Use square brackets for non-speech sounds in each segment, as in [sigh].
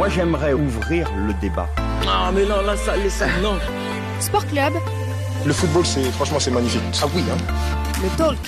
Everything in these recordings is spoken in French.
Moi, j'aimerais ouvrir le débat. Ah, mais non, là, ça, les ça, non. Sport Club. Le football, c'est franchement, c'est magnifique. Ah oui, hein. Le talk.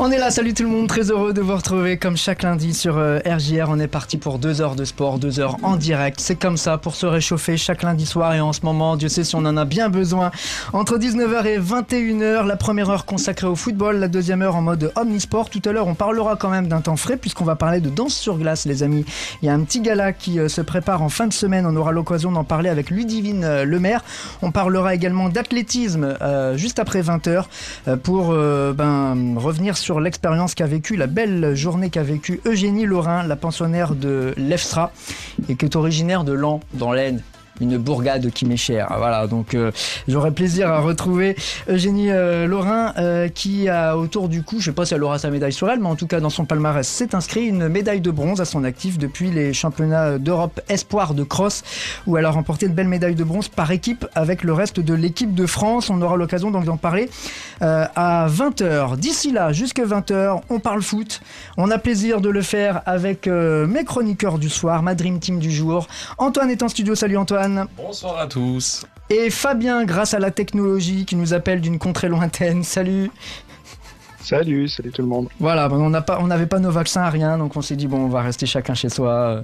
On est là, salut tout le monde, très heureux de vous retrouver comme chaque lundi sur euh, RJR. On est parti pour deux heures de sport, deux heures en direct. C'est comme ça pour se réchauffer chaque lundi soir et en ce moment, Dieu sait si on en a bien besoin. Entre 19h et 21h, la première heure consacrée au football, la deuxième heure en mode omnisport. Tout à l'heure, on parlera quand même d'un temps frais puisqu'on va parler de danse sur glace, les amis. Il y a un petit gala qui euh, se prépare en fin de semaine. On aura l'occasion d'en parler avec Ludivine euh, Lemaire. On parlera également d'athlétisme euh, juste après 20h euh, pour ben, revenir sur l'expérience qu'a vécue, la belle journée qu'a vécue Eugénie Laurin, la pensionnaire de l'EFSRA et qui est originaire de Lan, dans l'Aisne. Une bourgade qui m'est chère. Voilà, donc euh, j'aurai plaisir à retrouver Eugénie euh, euh, qui a autour du cou, je sais pas si elle aura sa médaille sur elle, mais en tout cas dans son palmarès, c'est inscrit une médaille de bronze à son actif depuis les championnats d'Europe Espoir de cross où elle a remporté une belle médaille de bronze par équipe avec le reste de l'équipe de France. On aura l'occasion donc d'en parler euh, à 20h. D'ici là, jusque 20h, on parle foot. On a plaisir de le faire avec euh, mes chroniqueurs du soir, ma Dream Team du jour. Antoine est en studio, salut Antoine. Bonsoir à tous. Et Fabien, grâce à la technologie, qui nous appelle d'une contrée lointaine. Salut. Salut, salut tout le monde. Voilà, on n'a pas, on n'avait pas nos vaccins, rien, donc on s'est dit bon, on va rester chacun chez soi.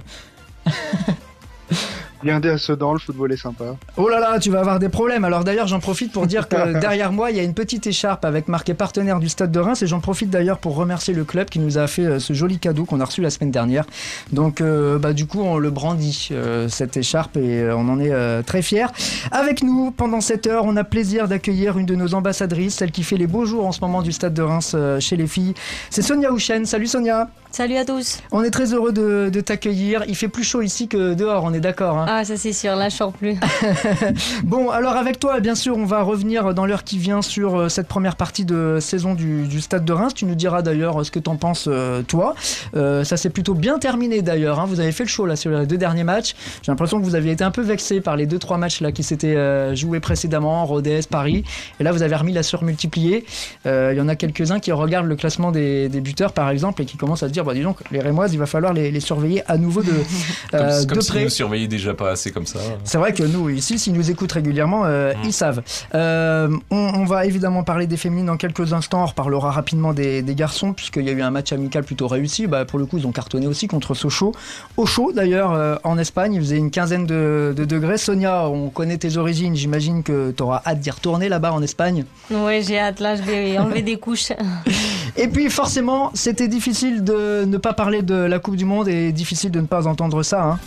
Blindé à Sedan, le football est sympa. Oh là là, tu vas avoir des problèmes. Alors d'ailleurs, j'en profite pour dire que [laughs] derrière moi, il y a une petite écharpe avec marqué partenaire du Stade de Reims et j'en profite d'ailleurs pour remercier le club qui nous a fait euh, ce joli cadeau qu'on a reçu la semaine dernière. Donc euh, bah, du coup, on le brandit, euh, cette écharpe, et euh, on en est euh, très fiers. Avec nous, pendant cette heure, on a plaisir d'accueillir une de nos ambassadrices, celle qui fait les beaux jours en ce moment du Stade de Reims euh, chez les filles. C'est Sonia Houchen. Salut Sonia. Salut à tous. On est très heureux de, de t'accueillir. Il fait plus chaud ici que dehors, on est d'accord. hein Ah, ça c'est sûr, là je sors plus. [laughs] Bon, alors avec toi, bien sûr, on va revenir dans l'heure qui vient sur euh, cette première partie de saison du, du Stade de Reims. Tu nous diras d'ailleurs ce que t'en penses, euh, toi. Euh, ça s'est plutôt bien terminé d'ailleurs. hein. Vous avez fait le show là sur les deux derniers matchs. J'ai l'impression que vous aviez été un peu vexé par les deux trois matchs là qui s'étaient euh, joués précédemment, Rodez, Paris. Et là, vous avez remis la surmultipliée. Euh, Il y en a quelques-uns qui regardent le classement des, des buteurs, par exemple, et qui commencent à se dire, bah dis donc, les Rémoises, il va falloir les, les surveiller à nouveau de, [laughs] Comme, euh, comme de si près. nous surveillaient déjà pas assez comme ça. C'est vrai que nous, ici, s'ils nous écoutent régulièrement, euh, Mm. ils savent. Euh, on, on va évidemment parler des féminines dans quelques instants. On reparlera rapidement des, des garçons, puisqu'il y a eu un match amical plutôt réussi. Bah, pour le coup, ils ont cartonné aussi contre Sochaux. Au chaud, d'ailleurs, euh, en Espagne, il faisait une quinzaine de, de degrés. Sonia, on connaît tes origines. J'imagine que tu auras hâte d'y retourner là-bas en Espagne. Ouais, j'ai hâte, là je vais [laughs] enlever des couches. [laughs] Et puis, forcément, c'était difficile de ne pas parler de la Coupe du Monde et difficile de ne pas entendre ça. hein.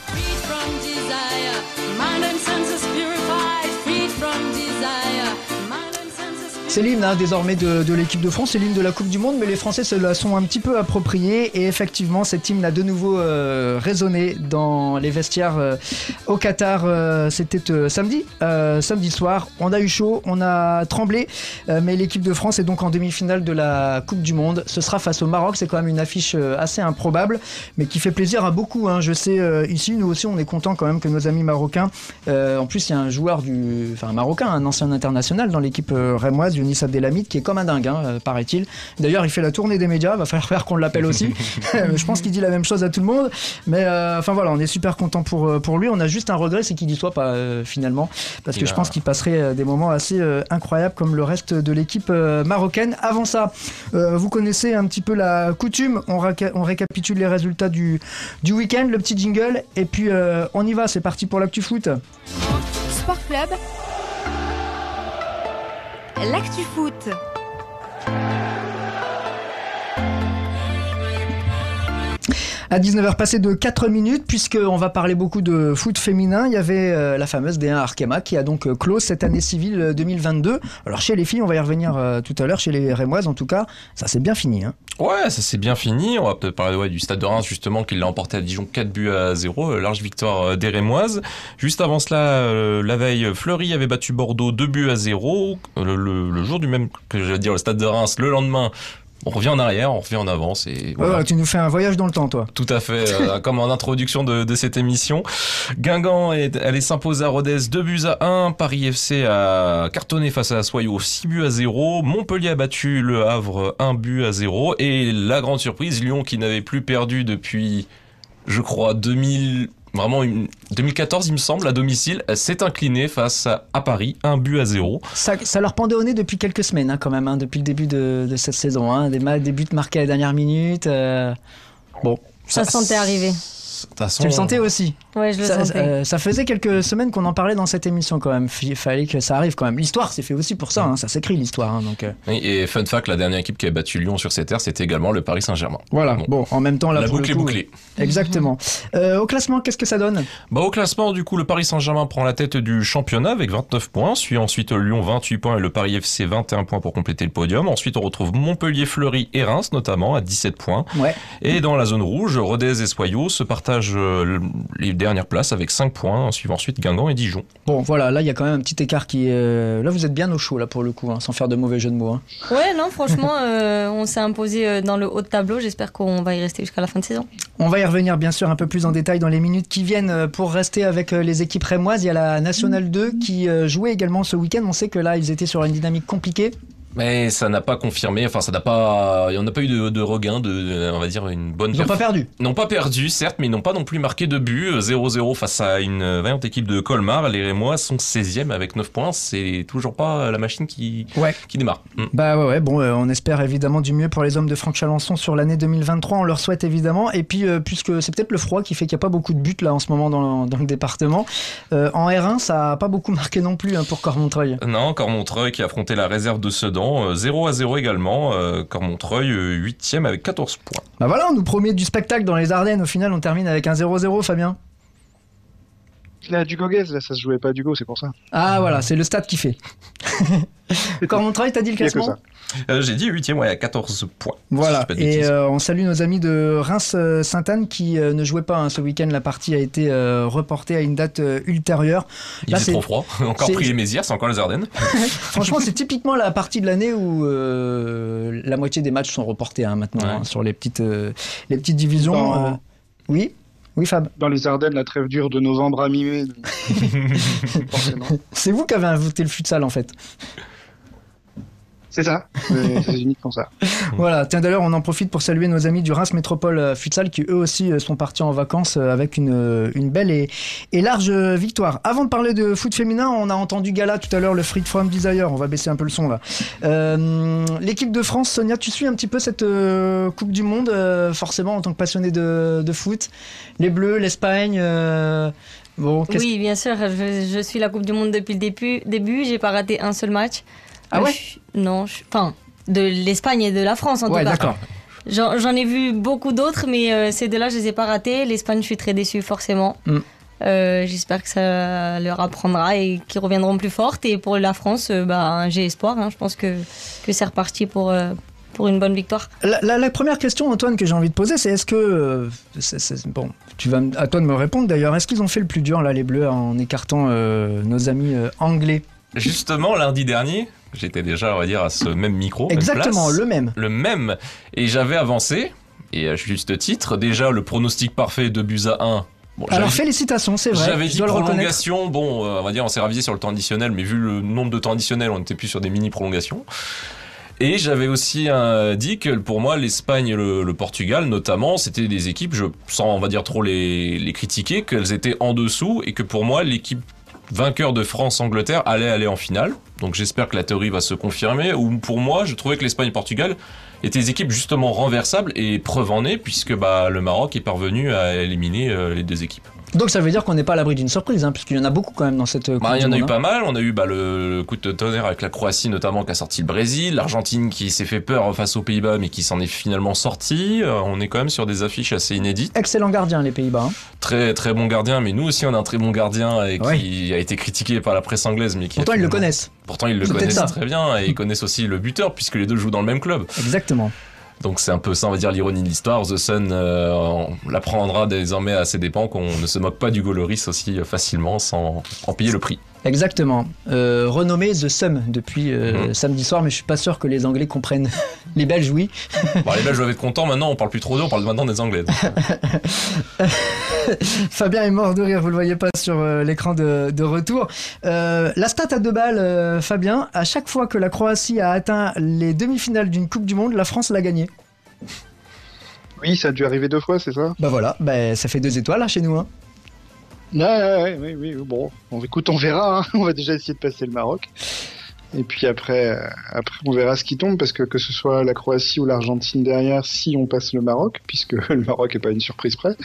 C'est l'hymne hein, désormais de, l'équipe de France, c'est l'hymne de la Coupe du Monde, mais les Français se la sont un petit peu appropriés et effectivement cet hymne a de nouveau euh, résonné dans les vestiaires euh, au Qatar. euh, C'était samedi, samedi soir. On a eu chaud, on a tremblé, mais l'équipe de France est donc en demi-finale de la Coupe du Monde. Ce sera face au Maroc, c'est quand même une affiche assez improbable, mais qui fait plaisir à beaucoup. hein. Je sais ici, nous aussi, on est content quand même que nos amis marocains. en plus, il y a un joueur du, enfin un marocain, un ancien international dans l'équipe rémoise, Younis Abdelhamid, qui est comme un dingue, hein, euh, paraît-il. D'ailleurs, il fait la tournée des médias. Va falloir faire qu'on l'appelle aussi. [laughs] [laughs] Je pense qu'il dit la même chose à tout le monde. Mais euh, enfin voilà, on est super content pour euh, pour lui. On a juste un regret, c'est qu'il y soit pas euh, finalement, parce que Il je a- pense qu'il passerait des moments assez euh, incroyables comme le reste de l'équipe euh, marocaine. Avant ça, euh, vous connaissez un petit peu la coutume. On, récapitule les résultats du du week-end, le petit jingle, et puis euh, on y va. C'est parti pour l'actu foot. Sport Club. L'actu foot. À 19h passé de 4 minutes, puisqu'on va parler beaucoup de foot féminin, il y avait euh, la fameuse D1 Arkema qui a donc euh, clos cette année civile euh, 2022. Alors chez les filles, on va y revenir euh, tout à l'heure, chez les Rémoises en tout cas, ça c'est bien fini. Hein. Ouais, ça s'est bien fini. On va peut-être parler du Stade de Reims justement qui l'a emporté à Dijon 4 buts à 0, euh, large victoire euh, des Rémoises. Juste avant cela, euh, la veille, Fleury avait battu Bordeaux 2 buts à 0. Euh, Le, le- le jour du même que j'allais dire le Stade de Reims, le lendemain, on revient en arrière, on revient en avance et voilà. tu nous fais un voyage dans le temps, toi. Tout à fait, euh, [laughs] comme en introduction de, de cette émission. Guingamp est allé s'imposer à Rodez 2 buts à 1. Paris FC a cartonné face à Soyaux 6 buts à 0. Montpellier a battu Le Havre 1 but à 0. Et la grande surprise, Lyon qui n'avait plus perdu depuis, je crois, 2000... Vraiment, une... 2014, il me semble, à domicile, s'est inclinée face à, Paris, un but à zéro. Ça, ça leur pendait au nez depuis quelques semaines, hein, quand même, hein, depuis le début de, de cette saison. Hein, des, buts marqués à la dernière minute. euh, Bon, Ça se sentait arriver. Tu le sentais aussi Ouais, je le ça, sentais. euh, ça faisait quelques semaines qu'on en parlait dans cette émission quand même. Il fallait que ça arrive quand même. L'histoire, c'est fait aussi pour ça. hein, ça s'écrit l'histoire. hein, donc euh, Et fun fact, la dernière équipe qui a battu Lyon sur ses terres, c'était également le Paris Saint-Germain. voilà. Bon. Bon, en même temps, là, La pour boucle est le coup, bouclée. Exactement. Euh, au classement, qu'est-ce que ça donne? Bah, au classement, du coup, le Paris Saint-Germain prend la tête du championnat avec 29 points, suit ensuite Lyon 28 points et le Paris FC 21 points pour compléter le podium. Ensuite, on retrouve Montpellier, Fleury et Reims notamment à 17 points. Ouais. Et dans la zone rouge, Rodez et Soyaux se partagent euh, le- les dernières places avec 5 points, en suivant ensuite Guingamp et Dijon. Bon, voilà. Là, il y a quand même un petit écart qui. est... euh, Là, vous êtes bien au chaud là pour le coup, hein, sans faire de mauvais jeu de mots. hein. Ouais, non, franchement, [laughs] euh, on s'est imposé euh, dans le haut de tableau. J'espère qu'on va y rester jusqu'à la fin de saison. On va y revenir bien sûr un peu plus en détail dans les minutes qui viennent pour rester avec les équipes rémoises. Il y a la Nationale 2 qui jouait également ce week-end. On sait que là, ils étaient sur une dynamique compliquée. Mais ça n'a pas confirmé, enfin ça n'a pas, on n'a pas eu de, de regain, de, de- on va dire une bonne. Ils n'ont pas perdu. Ils n'ont pas perdu, certes, mais ils n'ont pas non plus marqué de but. Euh, 0-0 face à une euh, vaillante équipe de Colmar. Les Rémois sont 16e avec 9 points. C'est toujours pas la machine qui, Ouais. qui démarre. Mm. Bah ouais, ouais. Bon, euh, on espère évidemment du mieux pour les hommes de Franck Chalençon sur l'année 2023. On leur souhaite évidemment. Et puis, euh, puisque c'est peut-être le froid qui fait qu'il n'y a pas beaucoup de buts là en ce moment dans, dans le département, euh, en R1, ça a pas beaucoup marqué non plus hein, pour Cormontreuil. Non, encore Montreuil qui a affronté la réserve de Sedan. Euh, 0 à 0 également. Euh, Cormontreuil, 8e avec 14 points. Bah voilà, on nous promet du spectacle dans les Ardennes. Au final, on termine avec un 0-0, Fabien. Là, du Goguez, là, ça se jouait pas du Go, c'est pour ça. Ah voilà, c'est le stade qui fait. [laughs] Cormontreuil, t'as dit le classement. Euh, J'ai dit 8e, ouais, à 14 points. Voilà, et euh, on salue nos amis de Reims-Sainte-Anne qui euh, ne jouaient pas hein, ce week-end. La partie a été euh, reportée à une date euh, ultérieure. Il là, faisait c'est- trop froid. [laughs] Encore pris les Mézières, c'est encore les Ardennes. [laughs] Franchement, c'est typiquement la partie de l'année où euh, la moitié des matchs sont reportés hein, maintenant Ouais. hein, sur les petites, euh, les petites divisions. Dans- euh. Oui? Oui, Fab? Dans les Ardennes, la trêve dure de novembre à mi-mai. [laughs] C'est vous qui avez inventé le futsal en fait. C'est ça. C'est uniquement ça. [laughs] Voilà, tiens d'ailleurs on en profite pour saluer nos amis du Reims Métropole euh, Futsal qui eux aussi euh, sont partis en vacances euh, avec une, une belle et, et large victoire. Avant de parler de foot féminin, on a entendu Gala tout à l'heure, le Freak From Desire, on va baisser un peu le son là. Euh, L'équipe de France, Sonia, tu suis un petit peu cette euh, Coupe du Monde, euh, forcément en tant que passionné de, de foot? Les Bleus, l'Espagne, euh, bon, Oui, bien sûr, je, je suis la Coupe du Monde depuis le début. début J'ai pas raté un seul match. Ah ouais je- Non, je- enfin, de l'Espagne et de la France en Ouais, tout cas. d'accord. J'en ai vu beaucoup d'autres, mais euh, ces deux-là, je les ai pas ratés. L'Espagne, je suis très déçue, forcément. Mm. Euh, J'espère que ça leur apprendra et qu'ils reviendront plus fortes. Et pour la France, euh, bah, j'ai espoir. hein. Je pense que, que c'est reparti pour, euh, pour une bonne victoire. La, la- la première question, Antoine, que j'ai envie de poser, c'est est-ce que. euh, bon, tu vas à toi de me répondre d'ailleurs. Est-ce qu'ils ont fait le plus dur, là, les Bleus, en écartant euh, nos amis euh, anglais? Justement, lundi dernier, j'étais déjà, on va dire, à ce même micro. même Exactement, place. le même. le même. Et j'avais avancé, et à juste titre, déjà le pronostic parfait de buts à 1. Bon, Alors félicitations, c'est vrai. J'avais dit prolongation, bon, euh, on va dire, on s'est ravisé sur le temps additionnel, mais vu le nombre de temps additionnel, on n'était plus sur des mini-prolongations. Et j'avais aussi euh, dit que pour moi, l'Espagne et le, le Portugal, notamment, c'était des équipes, je, sans, on va dire, trop les, les critiquer, qu'elles étaient en dessous, et que pour moi, l'équipe vainqueur de France-Angleterre allait aller en finale. Donc j'espère que la théorie va se confirmer. Ou pour moi, je trouvais que l'Espagne et Portugal étaient des équipes justement renversables et preuve en est, puisque bah, le Maroc est parvenu à éliminer euh, les deux équipes. Donc ça veut dire qu'on n'est pas à l'abri d'une surprise, hein, puisqu'il y en a beaucoup quand même dans cette. euh, Bah, il y en a eu Monde, hein. pas mal. On a eu bah, le coup de tonnerre avec la Croatie notamment qui a sorti le Brésil, l'Argentine qui s'est fait peur face aux Pays-Bas mais qui s'en est finalement sorti. Euh, on est quand même sur des affiches assez inédites. Excellent gardien, les Pays-Bas. hein. Très très bon gardien, mais nous aussi on a un très bon gardien et qui a été critiqué par la presse anglaise, mais qui Pourtant, ils le connaissent. Pourtant ils le connaissent très bien et ils connaissent aussi le buteur puisque les deux jouent dans le même club. Exactement. Donc c'est un peu ça, on va dire l'ironie de l'histoire. The Sun euh, on l'apprendra désormais à ses dépens qu'on ne se moque pas du Goloris aussi facilement sans en payer le prix. Exactement. Euh, renommé The Sum depuis euh, Mhm. samedi soir, mais je suis pas sûr que les Anglais comprennent. [laughs] les Belges, oui. Bon, les Belges doivent être contents maintenant, on parle plus trop d'eux, on parle maintenant des Anglais. [laughs] [laughs] Fabien est mort de rire, vous le voyez pas sur euh, l'écran de, de retour. Euh, la stat à deux balles, euh, Fabien, à chaque fois que la Croatie a atteint les demi-finales d'une Coupe du Monde, la France l'a gagné. Oui, ça a dû arriver deux fois, c'est ça? Bah voilà, bah, ça fait deux étoiles là, chez nous. Hein. Ouais, ouais, ouais, oui, oui, bon, on, écoute, on verra. hein. [laughs] On va déjà essayer de passer le Maroc. Et puis après, euh, après, on verra ce qui tombe, parce que que ce soit la Croatie ou l'Argentine derrière, si on passe le Maroc, puisque [laughs] le Maroc est pas une surprise près,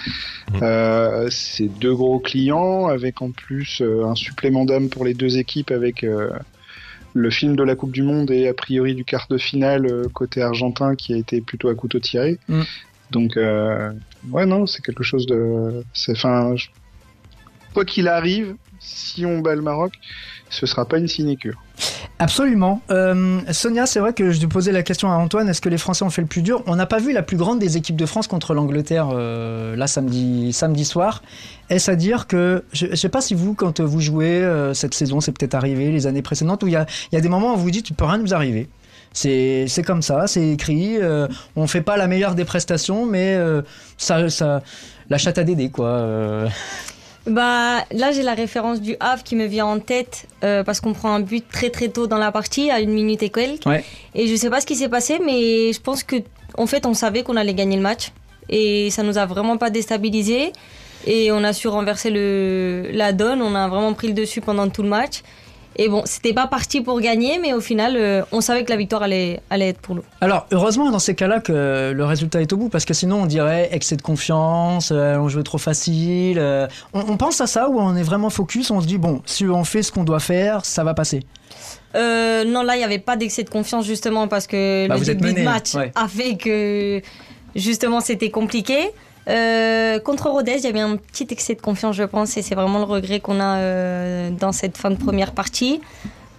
Mhm. euh, c'est deux gros clients, avec en plus euh, un supplément d'âme pour les deux équipes, avec euh, le film de la Coupe du Monde et a priori du quart de finale euh, côté argentin qui a été plutôt à couteau tiré. Mhm. Donc, euh, ouais, non, c'est quelque chose de. c'est- Enfin, je- quoi qu'il arrive, si on bat le Maroc, ce sera pas une sinécure. Absolument. Euh, Sonia, c'est vrai que je te posais la question à Antoine, est-ce que les Français ont fait le plus dur? On n'a pas vu la plus grande des équipes de France contre l'Angleterre euh, là samedi, samedi soir. Est-ce à dire que, je ne sais pas si vous, quand vous jouez euh, cette saison, c'est peut-être arrivé les années précédentes, où il y a, des moments où vous dites, tu peux rien nous arriver. C'est comme ça, c'est écrit. euh, on fait pas la meilleure des prestations, mais ça, la chatte à Dédé, quoi. Bah là j'ai la référence du Havre qui me vient en tête euh, parce qu'on prend un but très très tôt dans la partie à une minute et quelques. Ouais. Et je sais pas ce qui s'est passé mais je pense que en fait on savait qu'on allait gagner le match et ça nous a vraiment pas déstabilisé et on a su renverser le la donne. On a vraiment pris le dessus pendant tout le match. Et bon, c'était pas parti pour gagner, mais au final, euh, on savait que la victoire allait, allait être pour nous. Alors, heureusement dans ces cas-là que le résultat est au bout, parce que sinon on dirait excès de confiance, euh, on joue trop facile. euh, on, on pense à ça ou on est vraiment focus, on se dit, bon, si on fait ce qu'on doit faire, ça va passer. Euh, non, là, il n'y avait pas d'excès de confiance, justement, parce que Bah, le début mené, de match ouais. a fait que, justement, c'était compliqué. Euh, contre Rodez, il y avait un petit excès de confiance, je pense, et c'est vraiment le regret qu'on a euh, dans cette fin de première partie.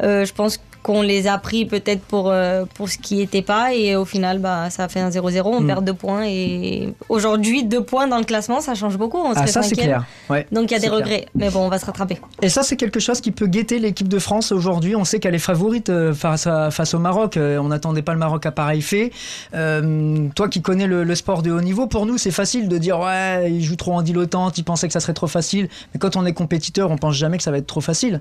Euh, je pense qu'on les a pris peut-être pour, euh, pour ce qui n'était pas, et au final, bah, ça a fait un 0-0, on Mm. perd deux points, et aujourd'hui, deux points dans le classement, ça change beaucoup. On Ah, ça c'est clair. Ouais. Donc il y a des clair. regrets, mais bon, on va se rattraper. Et ça, c'est quelque chose qui peut guetter l'équipe de France aujourd'hui. On sait qu'elle est favorite euh, face, à- face au Maroc. Euh, On n'attendait pas le Maroc à pareil fait. Euh, toi qui connais le, le sport de haut niveau, pour nous, c'est facile de dire ouais, ils jouent trop en dilettante, ils pensaient que ça serait trop facile. Mais quand on est compétiteur, on pense jamais que ça va être trop facile.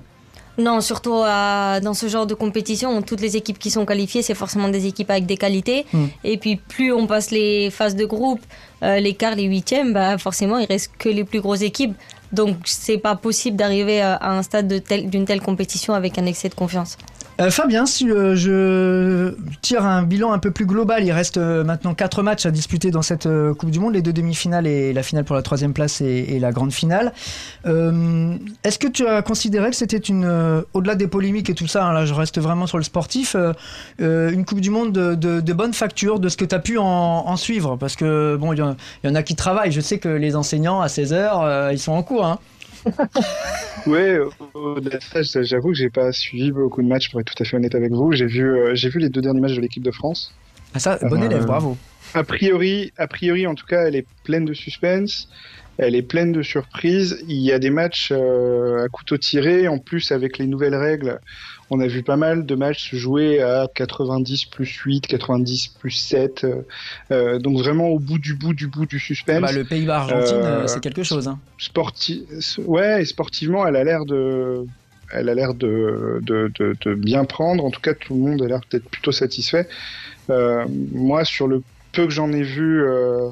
Non, surtout euh, dans ce genre de compétition où toutes les équipes qui sont qualifiées, c'est forcément des équipes avec des qualités. Mm. Et puis plus on passe les phases de groupe, euh, les quarts, les huitièmes, bah, forcément il reste que les plus grosses équipes. Donc c'est pas possible d'arriver à à un stade d'une telle compétition avec un excès de confiance. Euh, Fabien, si euh, je tire un bilan un peu plus global, il reste euh, maintenant quatre matchs à disputer dans cette Coupe du Monde, les deux demi-finales et la finale pour la troisième place et, la grande finale. Est-ce que tu as considéré que c'était une, au-delà des polémiques et tout ça, hein, là je reste vraiment sur le sportif, une Coupe du Monde de, bonne facture, de ce que tu as pu en, suivre? Parce que bon, il y, en- il y en a qui travaillent. Je sais que les enseignants à 16h, ils sont en cours. Hein. [laughs] Ouais, au-delà de ça, ça, j'avoue que j'ai pas suivi beaucoup de matchs pour être tout à fait honnête avec vous. J'ai vu, euh, j'ai vu les deux derniers matchs de l'équipe de France. Ah, ça, bon Euh, élève, bravo. A priori, a priori, en tout cas, elle est pleine de suspense. Elle est pleine de surprises. Il y a des matchs euh, à couteau tiré. En plus, avec les nouvelles règles, on a vu pas mal de matchs se jouer à 90 plus 8, 90 plus 7. euh, euh, donc vraiment au bout du bout du bout du suspense. Bah, le Pays-Bas-Argentine, Euh, c'est quelque chose. Hein. Sporti... Ouais, et sportivement, elle a l'air de, elle a l'air de, de, de, de bien prendre. En tout cas, tout le monde a l'air peut-être plutôt satisfait. Euh, moi, sur le peu que j'en ai vu, euh,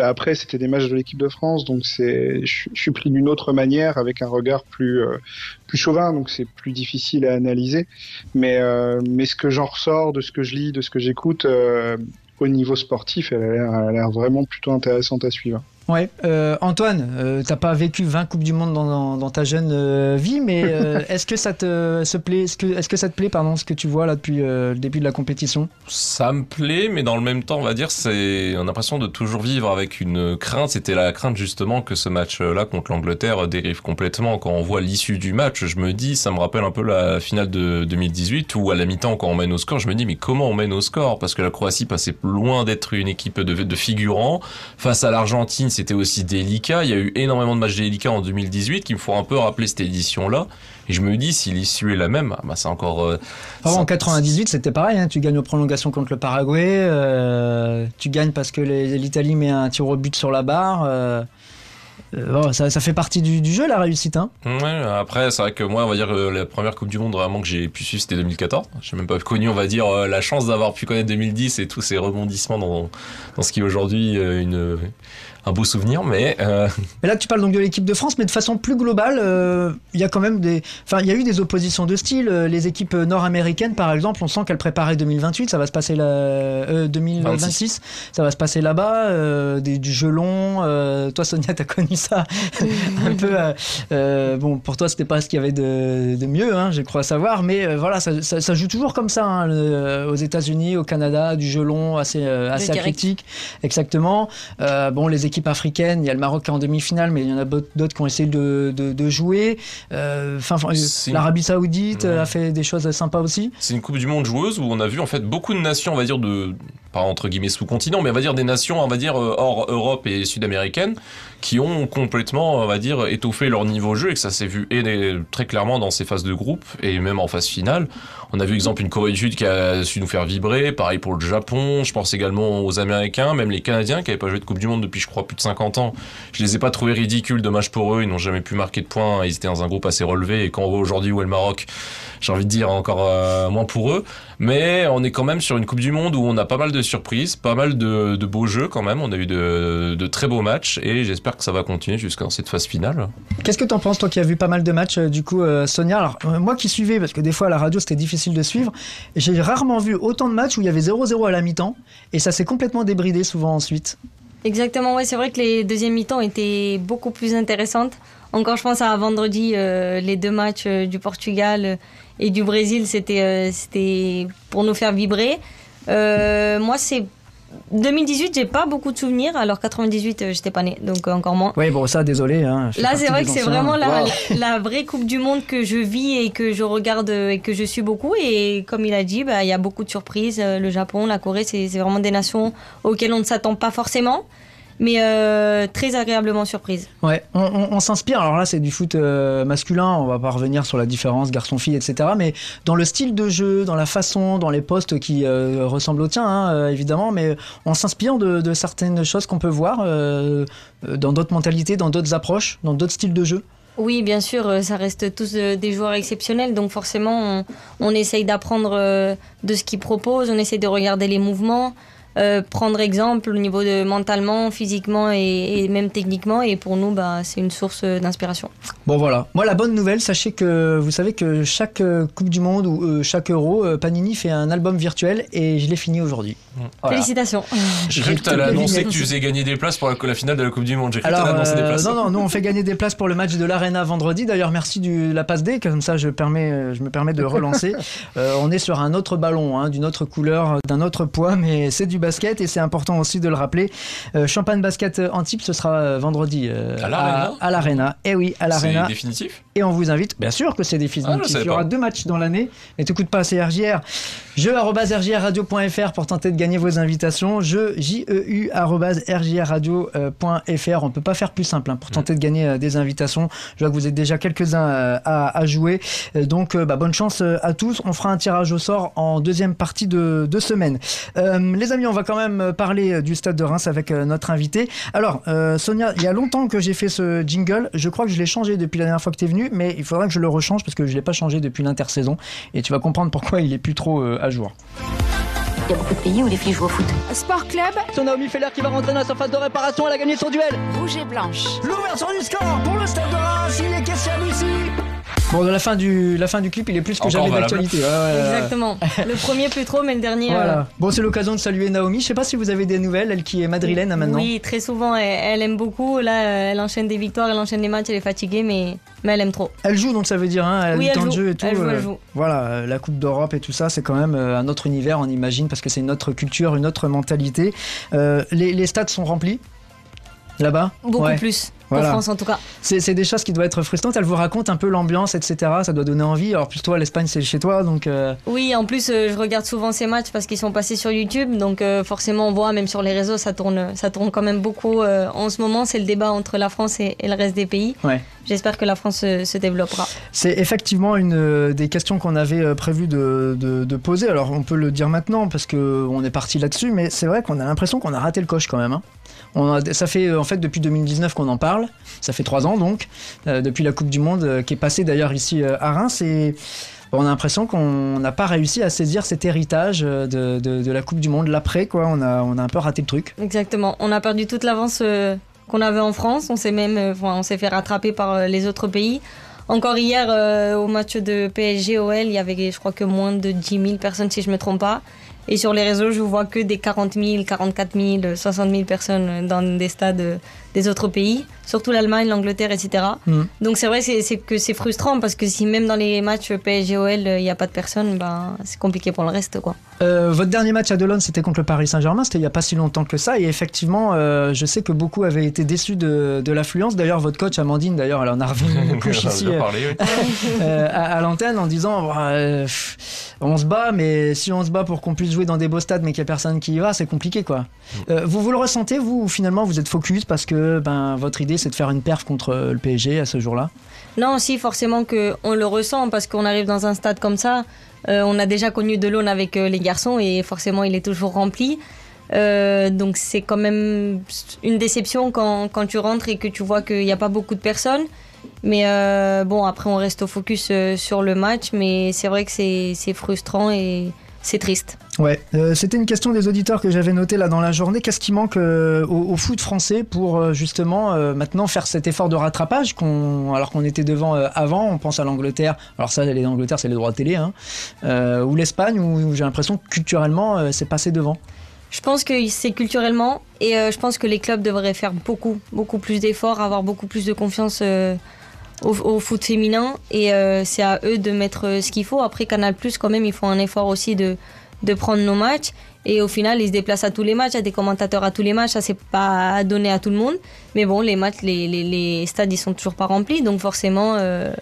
après, c'était des matchs de l'équipe de France, donc c'est, je, suis pris d'une autre manière, avec un regard plus, euh, plus chauvin, donc c'est plus difficile à analyser. Mais, euh, mais ce que j'en ressors, de ce que je lis, de ce que j'écoute, euh, au niveau sportif, elle a l'air vraiment plutôt intéressante à suivre. Ouais, euh, Antoine, euh, t'as pas vécu 20 coupes du monde dans, dans, dans ta jeune euh, vie, mais [laughs] euh, est-ce que ça te se plaît, est-ce que, ça te plaît, pardon, ce que tu vois là depuis le début de la compétition? Ça me plaît, mais dans le même temps, on va dire, c'est, on a l'impression de toujours vivre avec une crainte. C'était la crainte justement que ce match-là contre l'Angleterre dérive complètement. Quand on voit l'issue du match, je me dis, ça me rappelle un peu la finale de 2018 où à la mi-temps, quand on mène au score, je me dis, mais comment on mène au score? Parce que la Croatie passait loin d'être une équipe de, de figurants. Face à l'Argentine, c'était aussi délicat. Il y a eu énormément de matchs délicats en 2018 qui me font un peu rappeler cette édition-là. Et je me dis, si l'issue est la même, ah bah c'est encore. euh, En ça- 98, c'était pareil, hein, tu gagnes aux prolongations contre le Paraguay, euh, tu gagnes parce que l'Italie met un tir au but sur la barre. euh, euh, bon, ça, ça fait partie du, du jeu, la réussite. Hein. Ouais, après, c'est vrai que moi, on va dire que la première Coupe du Monde vraiment que j'ai pu suivre, c'était 2014. J'ai même pas connu, on va dire, la chance d'avoir pu connaître 2010 et tous ces rebondissements dans, dans ce qui est aujourd'hui une, un beau souvenir, mais euh, [laughs] Mais là, tu parles donc de l'équipe de France, mais de façon plus globale, euh, il y a quand même des, enfin, il y a eu des oppositions de style. Euh, Les équipes nord-américaines, par exemple, on sent qu'elles préparaient 2028, ça va se passer là, euh, 2026, ça va se passer là-bas, euh, des- du jeu long. euh, toi, Sonia, t'as connu ça [laughs] un peu. euh, euh, bon, pour toi, c'était pas ce qu'il y avait de, de mieux, hein, je crois savoir, mais euh, voilà, ça, ça- ça joue toujours comme ça hein, le- aux États-Unis, au Canada, du jeu long assez, euh, assez athlétique, exactement. Euh, bon, les équipes africaines, il y a le Maroc qui est en demi-finale, mais il y en a d'autres qui ont essayé de, de- de jouer. Euh, Enfin, l'Arabie Saoudite euh, Ouais. a fait des choses sympas aussi. c'est une Coupe du Monde joueuse où on a vu en fait beaucoup de nations, on va dire de pas entre guillemets sous-continent, mais on va dire des nations, on va dire euh, hors Europe et sud-américaine, qui ont complètement, on va dire, étoffé leur niveau jeu et que ça s'est vu et très clairement dans ces phases de groupe et même en phase finale. On a vu exemple une Corée du Sud qui a su nous faire vibrer, pareil pour le Japon, je pense également aux Américains, même les Canadiens qui n'avaient pas joué de Coupe du Monde depuis je crois plus de 50 ans. Je les ai pas trouvés ridicules, dommage pour eux, ils n'ont jamais pu marquer de points, ils étaient dans un groupe assez relevé. Et quand on voit aujourd'hui où est le Maroc, j'ai envie de dire encore euh, moins pour eux. Mais on est quand même sur une Coupe du Monde où on a pas mal de surprises, pas mal de, de beaux jeux quand même. On a eu de, de très beaux matchs et j'espère que ça va continuer jusqu'à cette phase finale. Qu'est-ce que t'en penses, toi qui as vu pas mal de matchs, euh, du coup, euh, Sonia? Alors, euh, moi qui suivais, parce que des fois à la radio c'était difficile de suivre, j'ai rarement vu autant de matchs où il y avait 0-0 à la mi-temps, et ça s'est complètement débridé souvent ensuite. Exactement, ouais, c'est vrai que les deuxièmes mi-temps étaient beaucoup plus intéressantes. Encore, je pense à vendredi, euh, les deux matchs euh, du Portugal euh, et du Brésil, c'était euh, c'était pour nous faire vibrer. Euh, moi, c'est 2018, j'ai pas beaucoup de souvenirs, alors 98, euh, j'étais pas née, donc encore moins. Oui, bon, ça, désolé. Hein, Là, c'est vrai que c'est vraiment la, Wow. la vraie Coupe du Monde que je vis et que je regarde et que je suis beaucoup. Et comme il a dit, bah, il y a beaucoup de surprises. Le Japon, la Corée, c'est c'est vraiment des nations auxquelles on ne s'attend pas forcément, mais euh, très agréablement surprise. Ouais, on, on- on s'inspire. Alors là, c'est du foot euh, masculin. On va pas revenir sur la différence garçon-fille, etc. Mais dans le style de jeu, dans la façon, dans les postes qui euh, ressemblent au tien, hein, évidemment. Mais on s'inspire de, de certaines choses qu'on peut voir dans d'autres mentalités, dans d'autres approches, dans d'autres styles de jeu. Oui, bien sûr, ça reste tous des joueurs exceptionnels, donc forcément, on, on essaye d'apprendre de ce qu'ils proposent, on essaye de regarder les mouvements, euh, prendre exemple au niveau de mentalement, physiquement et, même techniquement, et pour nous, bah, c'est une source d'inspiration. Bon voilà. Moi la bonne nouvelle, sachez que vous savez que chaque euh, Coupe du Monde ou euh, chaque Euro, Panini fait un album virtuel et je l'ai fini aujourd'hui. Voilà. Félicitations. J'ai cru que tu allais annoncer que tu faisais gagner des places pour la, la finale de la Coupe du Monde. J'ai cru que tu Alors, allais annoncer des euh, places. non, non, nous on fait gagner des places pour le match de l'Arena vendredi. D'ailleurs, merci de la passe D, comme ça je, permets, euh, je me permets de relancer. [laughs] Euh, on est sur un autre ballon, hein, d'une autre couleur, d'un autre poids, mais c'est du basket et c'est important aussi de le rappeler. Euh, Champagne Basket Antibes, ce sera vendredi euh, À l'Arena. Eh oui, à l'Arena. C'est définitif? Et on vous invite, bien sûr que c'est des fils Ah, Il y aura deux matchs dans l'année. Et t'écoutes pas assez RJR. Jeu rgrradio.fr pour tenter de gagner vos invitations. Jeu JEU rgrradio.fr. On peut pas faire plus simple hein, pour Mm. tenter de gagner euh, des invitations. Je vois que vous êtes déjà quelques-uns euh, à, à jouer. Euh, Donc, euh, bah, bonne chance euh, à tous. On fera un tirage au sort en deuxième partie de, de semaine. Euh, les amis, on va quand même euh, parler euh, du stade de Reims avec euh, notre invité. Alors, euh, Sonia, il y a longtemps que j'ai fait ce jingle. Je crois que je l'ai changé depuis la dernière fois que tu es venu, mais il faudra que je le rechange parce que je l'ai pas changé depuis l'intersaison. Et tu vas comprendre pourquoi il est plus trop euh, à jour. Il y a beaucoup de pays où les filles jouent au foot. Sport Club, C'est Naomi Feller qui va rentrer dans la surface de réparation. Elle a gagné son duel. rouge et blanche. L'ouverture du score pour le stade de Reims. Il est question ici. Bon, de la fin du, la fin du clip, il est plus que Encore jamais d'actualité. Ouais, ouais, ouais. Exactement. [laughs] Le premier plus trop, mais le dernier. euh, Voilà. Bon, c'est l'occasion de saluer Naomi. Je sais pas si vous avez des nouvelles, elle qui est madrilène hein, maintenant. Oui, très souvent, elle, elle aime beaucoup. Là, elle enchaîne des victoires, elle enchaîne des matchs, elle est fatiguée, mais, mais elle aime trop. Elle joue donc ça veut dire, hein, elle Oui, elle temps de joue. jeu et tout. Elle joue, elle euh, joue. Voilà, euh, la Coupe d'Europe et tout ça, c'est quand même un autre univers, on imagine, parce que c'est une autre culture, une autre mentalité. Euh, les, les stades sont remplis là-bas Beaucoup Ouais. plus. Voilà. En France, en tout cas. C'est des choses qui doivent être frustrantes. Elle vous raconte un peu l'ambiance, etc. Ça doit donner envie. Alors, plus toi, l'Espagne, c'est chez toi, donc. euh, Oui, en plus, euh, je regarde souvent ces matchs parce qu'ils sont passés sur YouTube. Donc, euh, forcément, on voit, même sur les réseaux, ça tourne, ça tourne quand même beaucoup. en ce moment, c'est le débat entre la France et, et le reste des pays. Ouais. J'espère que la France se développera. C'est effectivement une des questions qu'on avait prévu de, de- de poser. Alors on peut le dire maintenant parce que on est parti là-dessus, mais c'est vrai qu'on a l'impression qu'on a raté le coche quand même. hein. On a- ça fait euh, en fait depuis 2019 qu'on en parle. Ça fait trois ans donc euh, depuis la Coupe du Monde euh, qui est passée d'ailleurs ici à Reims et on a l'impression qu'on n'a pas réussi à saisir cet héritage de, de- la Coupe du Monde l'après quoi. On a on a un peu raté le truc. Exactement. On a perdu toute l'avance qu'on avait en France. On s'est même, on s'est fait rattraper par les autres pays. Encore hier, au match de PSG-OL, il y avait, je crois que moins de 10 000 personnes, si je me trompe pas. Et sur les réseaux, je vois que des 40 000, 44 000, 60 000 personnes dans des stades euh, des autres pays, surtout l'Allemagne, l'Angleterre, etc. Mhm. Donc c'est vrai c'est- que c'est frustrant parce que si même dans les matchs PSG-OL, euh, il n'y a pas de personnes, ben, c'est compliqué pour le reste. quoi. Euh, votre dernier match à Delon, c'était contre le Paris Saint-Germain, c'était il n'y a pas si longtemps que ça. Et effectivement, euh, je sais que beaucoup avaient été déçus de, de l'affluence. D'ailleurs, votre coach, Amandine, d'ailleurs, elle en a [laughs] revenu a ici euh, oui. [laughs] à, à l'antenne en disant Bah, euh, on se bat, mais si on se bat pour qu'on puisse jouer dans des beaux stades, mais qu'il n'y a personne qui y va, c'est compliqué quoi. Euh, vous, vous le ressentez, vous, ou finalement vous êtes focus parce que ben, votre idée c'est de faire une perf contre euh, le PSG à ce jour-là? Non, si, forcément que on le ressent parce qu'on arrive dans un stade comme ça. euh, on a déjà connu Delon avec euh, les garçons et forcément il est toujours rempli. Donc c'est quand même une déception quand, quand tu rentres et que tu vois qu'il n'y a pas beaucoup de personnes. Mais bon, après on reste au focus sur le match, mais c'est vrai que c'est frustrant et c'est triste. Ouais, euh, c'était une question des auditeurs que j'avais notée là dans la journée. Qu'est-ce qui manque euh, au, au foot français pour euh, justement maintenant faire cet effort de rattrapage qu'on, alors qu'on était devant avant? On pense à l'Angleterre. Alors ça, l'Angleterre, c'est les droits de télé, hein. Ou l'Espagne, où, où j'ai l'impression que culturellement, c'est passé devant. Je pense que c'est culturellement et je pense que les clubs devraient faire beaucoup, beaucoup plus d'efforts, avoir beaucoup plus de confiance au, foot féminin et euh, c'est à eux de mettre euh, ce qu'il faut. Après Canal Plus quand même ils font un effort aussi de, de prendre nos matchs et au final ils se déplacent à tous les matchs, il y a des commentateurs à tous les matchs, ça c'est pas donné à tout le monde. Mais bon les matchs, les, les, les stades ils sont toujours pas remplis donc forcément euh,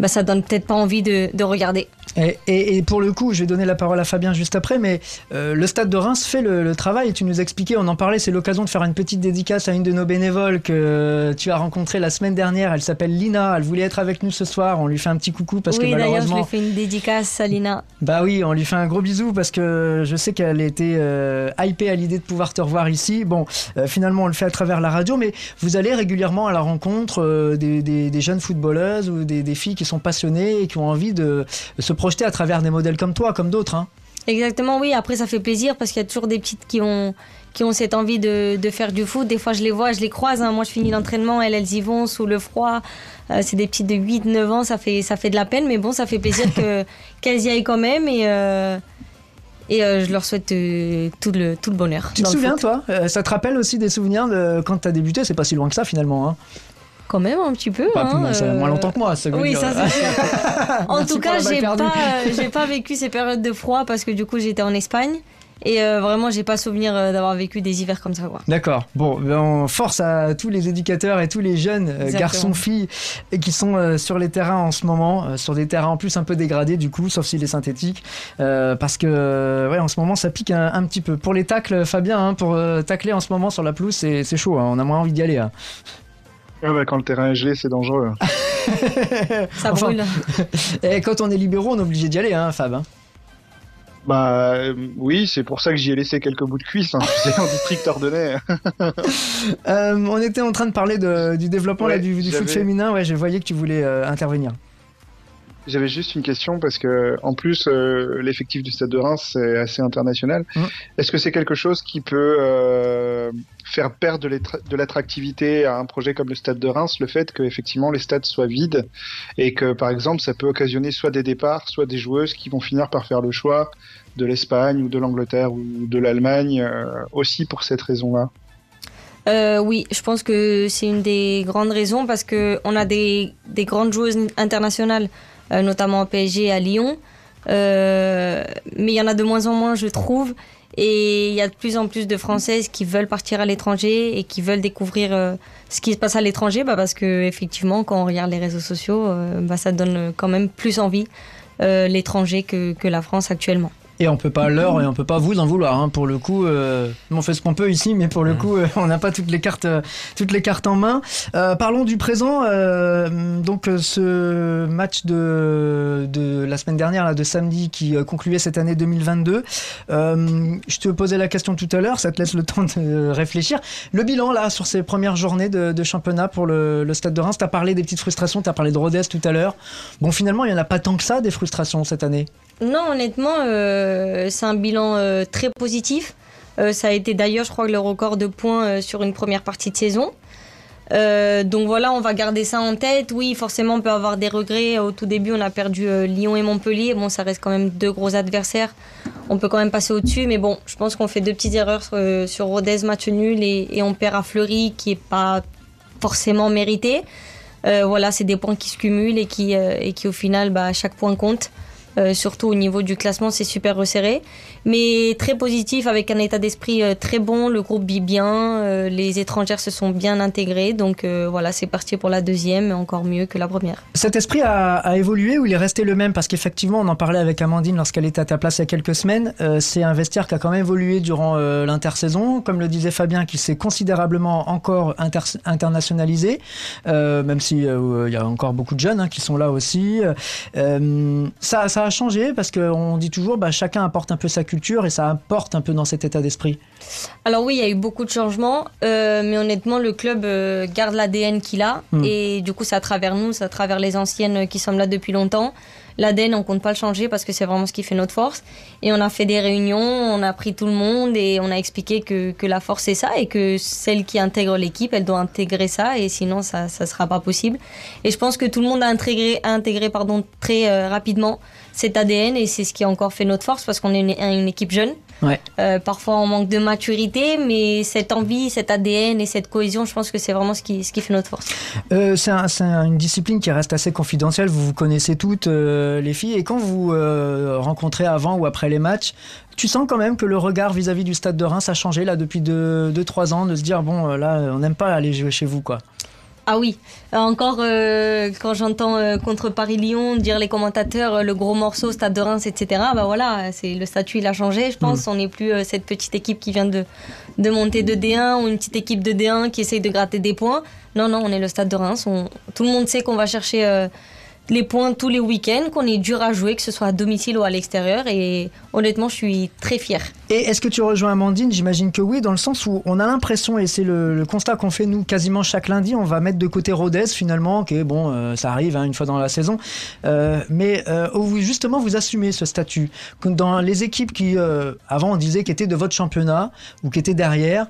bah, ça donne peut-être pas envie de, de regarder. Et, et- et pour le coup, je vais donner la parole à Fabien juste après, mais euh, le Stade de Reims fait le, le travail tu nous expliquais, on en parlait, c'est l'occasion de faire une petite dédicace à une de nos bénévoles que tu as rencontrée la semaine dernière. Elle s'appelle Lina, elle voulait être avec nous ce soir. On lui fait un petit coucou parce oui que d'ailleurs je malheureusement. lui fais une dédicace à Lina. Bah oui, on lui fait un gros bisou parce que je sais qu'elle était euh, hypée à l'idée de pouvoir te revoir ici. Bon, euh, finalement, on le fait à travers la radio, mais vous allez régulièrement à la rencontre euh, des, des- des jeunes footballeuses ou des, des filles qui sont passionnées et qui ont envie de se projeter à travers des modèles comme toi, comme d'autres. Hein. Exactement, oui. Après, ça fait plaisir parce qu'il y a toujours des petites qui ont, qui ont cette envie de, de faire du foot. Des fois, je les vois, je les croise. hein. Moi, je finis l'entraînement, elles, elles y vont sous le froid. Euh, c'est des petites de 8, 9 ans, ça fait, ça fait de la peine. Mais bon, ça fait plaisir que, [laughs] qu'elles y aillent quand même. Et, euh, et euh, je leur souhaite euh, tout, le, tout le bonheur. Tu te souviens, foot. toi? Euh, Ça te rappelle aussi des souvenirs de quand tu as débuté? C'est pas si loin que ça, finalement. Hein. Quand même, un petit peu. Pas hein, plus- ça a euh, moins longtemps que moi, ça veut Oui, dire. ça c'est sûr. [laughs] en Merci tout cas, j'ai pas, j'ai pas vécu ces périodes de froid parce que du coup, j'étais en Espagne. Et euh, vraiment, j'ai pas souvenir euh, d'avoir vécu des hivers comme ça. D'accord. Bon, ben, force à tous les éducateurs et tous les jeunes euh, garçons, filles qui sont euh, sur les terrains en ce moment, sur des terrains en plus un peu dégradés du coup, sauf s'il est synthétique, parce que ouais, en ce moment ça pique un, un petit peu. Pour les tacles, Fabien, hein, pour tacler en ce moment sur la pelouse, c'est c'est chaud. hein, on a moins envie d'y aller. hein. Ah bah, quand le terrain est gelé, c'est dangereux. [laughs] Ça Enfin, brûle. [laughs] Et quand on est libéraux, on est obligé d'y aller, hein, Fab. hein. Bah euh, oui, c'est pour ça que j'y ai laissé quelques bouts de cuisse. Hein, tu sais, en district ordonnais. [laughs] Euh, on était en train de parler de- du développement là, du, du foot féminin. Ouais, je voyais que tu voulais euh, intervenir. J'avais juste une question parce que en plus euh, l'effectif du Stade de Reims c'est assez international. Mm. Est-ce que c'est quelque chose qui peut euh, faire perdre de l'attra- de l'attractivité à un projet comme le Stade de Reims, le fait que effectivement les stades soient vides et que par exemple ça peut occasionner soit des départs, soit des joueuses qui vont finir par faire le choix de l'Espagne ou de l'Angleterre ou de l'Allemagne euh, aussi pour cette raison-là? Euh, oui, je pense que c'est une des grandes raisons parce que on a des, des grandes joueuses internationales, notamment au PSG et à Lyon. Euh, mais il y en a de moins en moins, je trouve. Et il y a de plus en plus de Françaises qui veulent partir à l'étranger et qui veulent découvrir euh, ce qui se passe à l'étranger, bah, parce que effectivement, quand on regarde les réseaux sociaux, euh, bah, ça donne quand même plus envie euh, l'étranger que la France actuellement. Et on peut pas leur et on peut pas vous en vouloir. hein. Pour le coup, euh, on fait ce qu'on peut ici, mais pour le coup, euh, on n'a pas toutes les cartes, euh, toutes les cartes en main. Parlons du présent. donc ce match de, de la semaine dernière, là, de samedi, qui concluait cette année 2022. Euh, je te posais la question tout à l'heure, ça te laisse le [laughs] temps de réfléchir. Le bilan là sur ces premières journées de, de championnat pour le, le Stade de Reims. T'as parlé des petites frustrations, t'as parlé de Rodez tout à l'heure. Bon, finalement, il y en a pas tant que ça des frustrations cette année. Non, honnêtement, euh, c'est un bilan euh, très positif. Euh, ça a été d'ailleurs, je crois, le record de points sur une première partie de saison. Donc voilà, on va garder ça en tête. Oui, forcément, on peut avoir des regrets. Au tout début, on a perdu Lyon et Montpellier. Bon, ça reste quand même deux gros adversaires. On peut quand même passer au-dessus. Mais bon, je pense qu'on fait deux petites erreurs sur, sur Rodez, match nul, et, on perd à Fleury, qui est pas forcément mérité. Voilà, c'est des points qui se cumulent et qui, et qui au final, bah, chaque point compte. Euh, surtout au niveau du classement, c'est super resserré. Mais très positif, avec un état d'esprit euh, très bon. Le groupe vit bien, euh, les étrangères se sont bien intégrées. Donc voilà, c'est parti pour la deuxième, encore mieux que la première. Cet esprit a, évolué ou il est resté le même? Parce qu'effectivement, on en parlait avec Amandine lorsqu'elle était à ta place il y a quelques semaines. C'est un vestiaire qui a quand même évolué durant l'intersaison. Comme le disait Fabien, qui s'est considérablement encore inter- internationalisé, même si euh, il y a encore beaucoup de jeunes hein, qui sont là aussi. Euh, ça, ça a changé parce qu'on dit toujours, bah, chacun apporte un peu sa culture et ça apporte un peu dans cet état d'esprit. Alors oui, il y a eu beaucoup de changements, euh, mais honnêtement, le club euh, garde l'ADN qu'il a. Mm. Et du coup, c'est à travers nous, c'est à travers les anciennes qui sont là depuis longtemps. L'ADN, on compte pas le changer parce que c'est vraiment ce qui fait notre force. Et on a fait des réunions, on a pris tout le monde et on a expliqué que, que la force c'est ça et que celle qui intègre l'équipe, elle doit intégrer ça et sinon ça ça sera pas possible. Et je pense que tout le monde a intégré, a intégré pardon très euh, rapidement cet ADN et c'est ce qui a encore fait notre force parce qu'on est une, une équipe jeune. Ouais. Euh, parfois on manque de maturité, mais cette envie, cet ADN et cette cohésion, je pense que c'est vraiment ce qui, ce qui fait notre force. Euh, c'est un- c'est un- une discipline qui reste assez confidentielle. Vous vous connaissez toutes, euh, les filles. Et quand vous rencontrez avant ou après les matchs, tu sens quand même que le regard vis-à-vis du stade de Reims a changé là depuis 2-3 ans, de se dire bon, là, on n'aime pas aller jouer chez vous, quoi. Ah oui, Euh, encore euh, quand j'entends euh, contre Paris-Lyon dire les commentateurs euh, le gros morceau, Stade de Reims, etc. Bah voilà, c'est le statut il a changé, je pense. On n'est plus cette petite équipe qui vient de de monter de D1 ou une petite équipe de D1 qui essaye de gratter des points. Non non, on est le Stade de Reims. On- tout le monde sait qu'on va chercher les points tous les week-ends, qu'on est dur à jouer, que ce soit à domicile ou à l'extérieur. Et honnêtement, je suis très fière. Et est-ce que tu rejoins Amandine? J'imagine que oui, dans le sens où on a l'impression, et c'est le, constat qu'on fait nous quasiment chaque lundi, on va mettre de côté Rodez finalement, ok, bon, euh, ça arrive hein, une fois dans la saison, Euh, mais euh, justement vous assumez ce statut. Dans les équipes qui, euh, avant on disait, qui étaient de votre championnat, ou qui étaient derrière,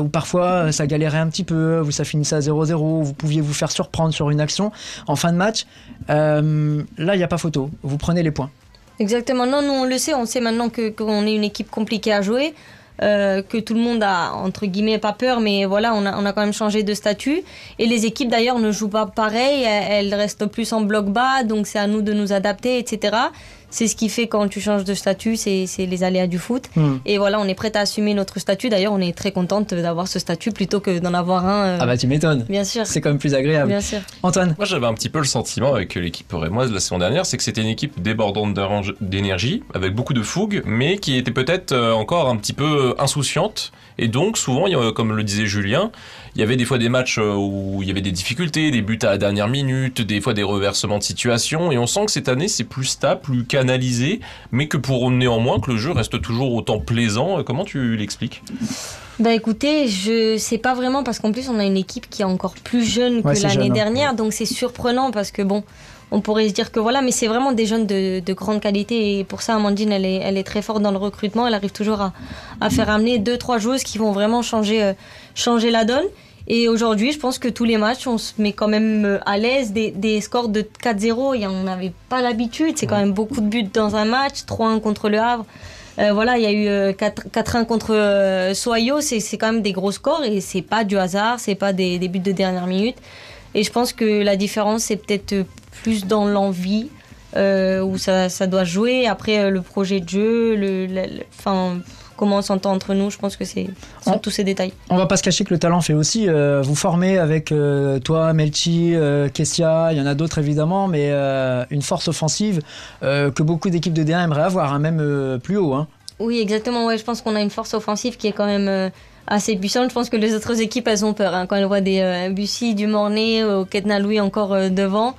où parfois ça galérait un petit peu, où ça finissait à 0-0, où vous pouviez vous faire surprendre sur une action en fin de match, là il n'y a pas photo, vous prenez les points. Exactement. Non, nous on le sait, on sait maintenant que qu'on est une équipe compliquée à jouer, euh, que tout le monde a entre guillemets pas peur, mais voilà, on a, on a quand même changé de statut. Et les équipes d'ailleurs ne jouent pas pareil, elles, elles restent plus en bloc bas, donc c'est à nous de nous adapter, etc. C'est ce qui fait quand tu changes de statut, c'est les aléas du foot. Hmm. Et voilà, on est prête à assumer notre statut. D'ailleurs, on est très contente d'avoir ce statut plutôt que d'en avoir un. euh, Ah bah tu m'étonnes, Bien sûr. c'est quand même plus agréable. Bien sûr. Antoine Moi, j'avais un petit peu le sentiment avec l'équipe rémoise la saison dernière, c'est que c'était une équipe débordante d'énergie, avec beaucoup de fougue, mais qui était peut-être euh, encore un petit peu insouciante. Et donc, souvent, il y a, comme le disait Julien, il y avait des fois des matchs euh, où il y avait des difficultés, des buts à la dernière minute, des fois des reversements de situation. Et on sent que cette année, c'est plus stable, plus canalisé, mais que pour néanmoins que le jeu reste toujours autant plaisant. Euh, Comment tu l'expliques? Bah écoutez, je sais pas vraiment parce qu'en plus on a une équipe qui est encore plus jeune que Ouais, l'année jeune, hein. dernière, donc c'est surprenant parce que bon, on pourrait se dire que voilà, mais c'est vraiment des jeunes de, de grande qualité et pour ça Amandine elle est, elle est très forte dans le recrutement, elle arrive toujours à, à faire amener deux trois joueuses qui vont vraiment changer, euh, changer la donne. Et aujourd'hui, je pense que tous les matchs, on se met quand même euh, à l'aise. Des, des scores de 4-0, et on n'avait pas l'habitude. C'est quand même beaucoup de buts dans un match. 3-1 contre le Havre. Euh, voilà, il y a eu euh, 4 4-1 contre euh, Soyo. C'est quand même des gros scores et c'est pas du hasard. C'est pas des, des buts de dernière minute. Et je pense que la différence, c'est peut-être euh, plus dans l'envie euh, où ça, ça doit jouer. Après, euh, le projet de jeu, le, le- comment on s'entend entre nous, je pense que c'est On- tous ces détails. On va pas se cacher que le talent fait aussi. euh, vous formez avec euh, toi, Melchi, euh, Kessia, il y en a d'autres évidemment, mais une force offensive que beaucoup d'équipes de D1 aimeraient avoir, hein, même plus haut. Hein. Oui, exactement. Ouais, je pense qu'on a une force offensive qui est quand même assez puissante. Je pense que les autres équipes, elles ont peur. hein. Quand elles voient des Bussy, du Mornay, Ketna Louis encore devant,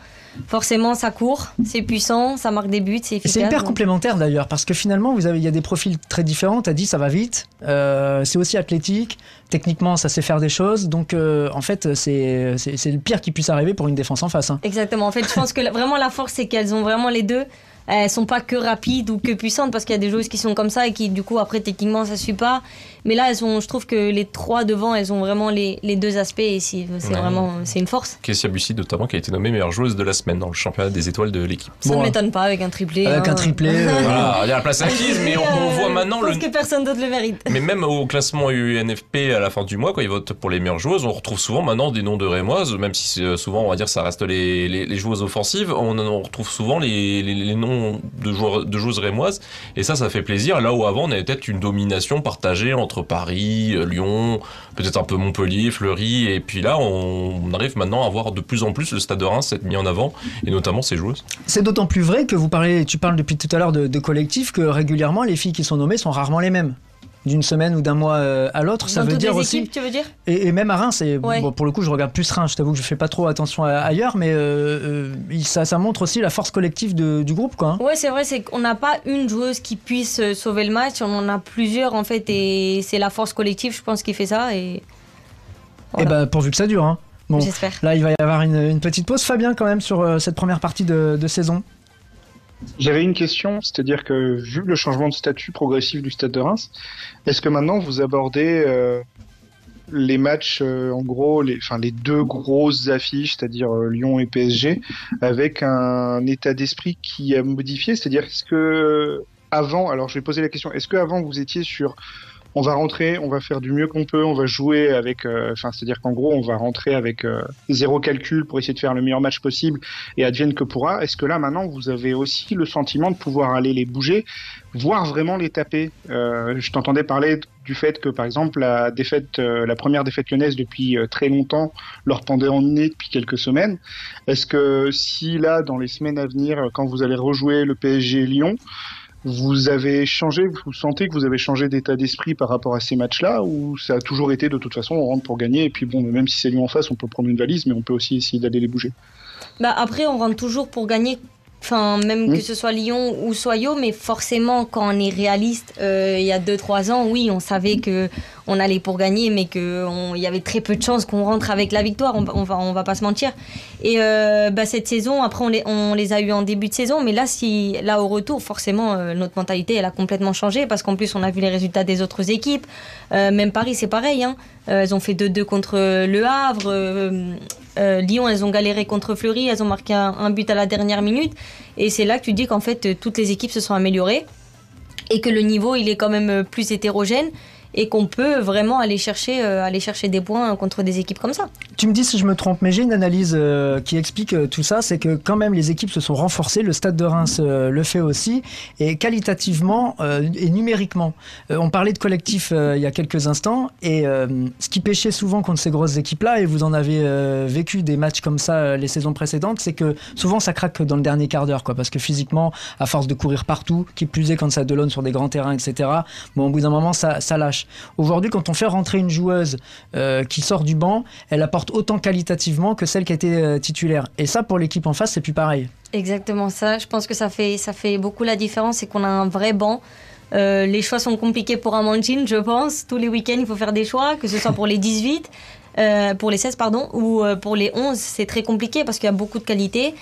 forcément, ça court, c'est puissant, ça marque des buts, c'est efficace. c'est hyper donc- complémentaire d'ailleurs, parce que finalement, vous avez, il y a des profils très différents. T'as dit, ça va vite. euh, c'est aussi athlétique. Techniquement, ça sait faire des choses. Donc, euh, en fait, c'est le pire qui puisse arriver pour une défense en face. hein. Exactement. En fait, je pense que vraiment la force, c'est qu'elles ont vraiment les deux. Elles sont pas que rapides ou que puissantes parce qu'il y a des joueuses qui sont comme ça et qui du coup après techniquement ça suit pas. Mais là, elles ont, je trouve que les trois devant, elles ont vraiment les, les deux aspects et c'est Ouais. vraiment c'est une force. Kessia Bussi notamment qui a été nommée meilleure joueuse de la semaine dans le championnat des étoiles de l'équipe. Ça Bon, ne m'étonne pas avec un triplé. Avec hein. un triplé, [laughs] euh, Voilà, il y a la place acquise, mais on, on voit maintenant Je le. pense que personne d'autre le mérite. Mais même au classement UNFP à la fin du mois, quand ils votent pour les meilleures joueuses, on retrouve souvent maintenant des noms de Rémoises, même si c'est- souvent on va dire ça reste les, les, les joueuses offensives, on, on retrouve souvent les, les, les noms de, joueurs, de joueuses rémoises, et ça, ça fait plaisir. Là où avant on avait peut-être une domination partagée entre Paris, euh, Lyon, peut-être un peu Montpellier, Fleury, et puis là on, arrive maintenant à voir de plus en plus le stade de Reims être mis en avant, et notamment ses joueuses. C'est d'autant plus vrai que vous parlez, tu parles depuis tout à l'heure de, de collectif, que régulièrement les filles qui sont nommées sont rarement les mêmes. D'une semaine ou d'un mois euh, à l'autre, ça veut dire les aussi. équipes, tu veux dire? Et, et même à Reims, et Ouais. bon, pour le coup, je regarde plus Reims. Je t'avoue que je fais pas trop attention à- ailleurs, mais euh, euh, ça, ça montre aussi la force collective de- du groupe, quoi. hein. Ouais, c'est vrai, c'est qu'on n'a pas une joueuse qui puisse sauver le match, on en a plusieurs en fait, et c'est la force collective, je pense, qui fait ça. Et Et Voilà. bah pourvu que ça dure. Hein. Bon, j'espère. là, il va y avoir une, une petite pause, Fabien, quand même, sur euh, cette première partie de, de saison. J'avais une question, c'est-à-dire que vu le changement de statut progressif du Stade de Reims, est-ce que maintenant vous abordez euh, les matchs, euh, en gros, les, enfin, les deux grosses affiches, c'est-à-dire euh, Lyon et PSG, avec un état d'esprit qui a modifié? C'est-à-dire, est-ce que avant, alors je vais poser la question, est-ce que avant vous étiez sur on va rentrer, on va faire du mieux qu'on peut, on va jouer avec, euh, enfin, c'est-à-dire qu'en gros, on va rentrer avec euh, zéro calcul pour essayer de faire le meilleur match possible et advienne que pourra. Est-ce que là, maintenant, vous avez aussi le sentiment de pouvoir aller les bouger, voire vraiment les taper? Euh, Je t'entendais parler du fait que, par exemple, la défaite, la première défaite lyonnaise depuis très longtemps leur pendait en nez depuis quelques semaines. Est-ce que si là, dans les semaines à venir, quand vous allez rejouer le PSG Lyon, vous avez changé, vous sentez que vous avez changé d'état d'esprit par rapport à ces matchs-là, ou ça a toujours été de toute façon, on rentre pour gagner, et puis bon, même si c'est Lyon en face, on peut prendre une valise, mais on peut aussi essayer d'aller les bouger. Bah, après, on rentre toujours pour gagner. Enfin, même que ce soit Lyon ou Soyo, mais forcément, quand on est réaliste, euh, il y a 2-3 ans, oui, on savait que on allait pour gagner, mais qu'il y avait très peu de chances qu'on rentre avec la victoire, on, on va, on va pas se mentir. Et euh, bah, cette saison, après, on les, on les a eu en début de saison, mais là, si, là au retour, forcément, euh, notre mentalité, elle a complètement changé, parce qu'en plus, on a vu les résultats des autres équipes. Même Paris, c'est pareil. Hein. Elles ont fait 2-2 contre Le Havre. Euh, Lyon, elles ont galéré contre Fleury, elles ont marqué un, un but à la dernière minute. Et c'est là que tu dis qu'en fait, euh, toutes les équipes se sont améliorées et que le niveau, il est quand même euh, plus hétérogène et qu'on peut vraiment aller chercher, euh, aller chercher des points contre des équipes comme ça. Tu me dis si je me trompe, mais j'ai une analyse euh, qui explique euh, tout ça, c'est que quand même les équipes se sont renforcées, le Stade de Reims le fait aussi, et qualitativement et numériquement. On parlait de collectif il y a quelques instants, et ce qui pêchait souvent contre ces grosses équipes-là, et vous en avez vécu des matchs comme ça les saisons précédentes, c'est que souvent ça craque dans le dernier quart d'heure, quoi, parce que physiquement, à force de courir partout, qui plus est quand ça delone sur des grands terrains, etc., bon, au bout d'un moment, ça, ça lâche. Aujourd'hui, quand on fait rentrer une joueuse euh, qui sort du banc, elle apporte autant qualitativement que celle qui était euh, titulaire. Et ça, pour l'équipe en face, c'est plus pareil. Exactement ça. Je pense que ça fait, ça fait beaucoup la différence, c'est qu'on a un vrai banc. Euh, les choix sont compliqués pour Amandine, je pense. Tous les week-ends, il faut faire des choix, que ce soit pour les 18, euh, pour les 16, pardon, ou pour les 11. C'est très compliqué parce qu'il y a beaucoup de qualité.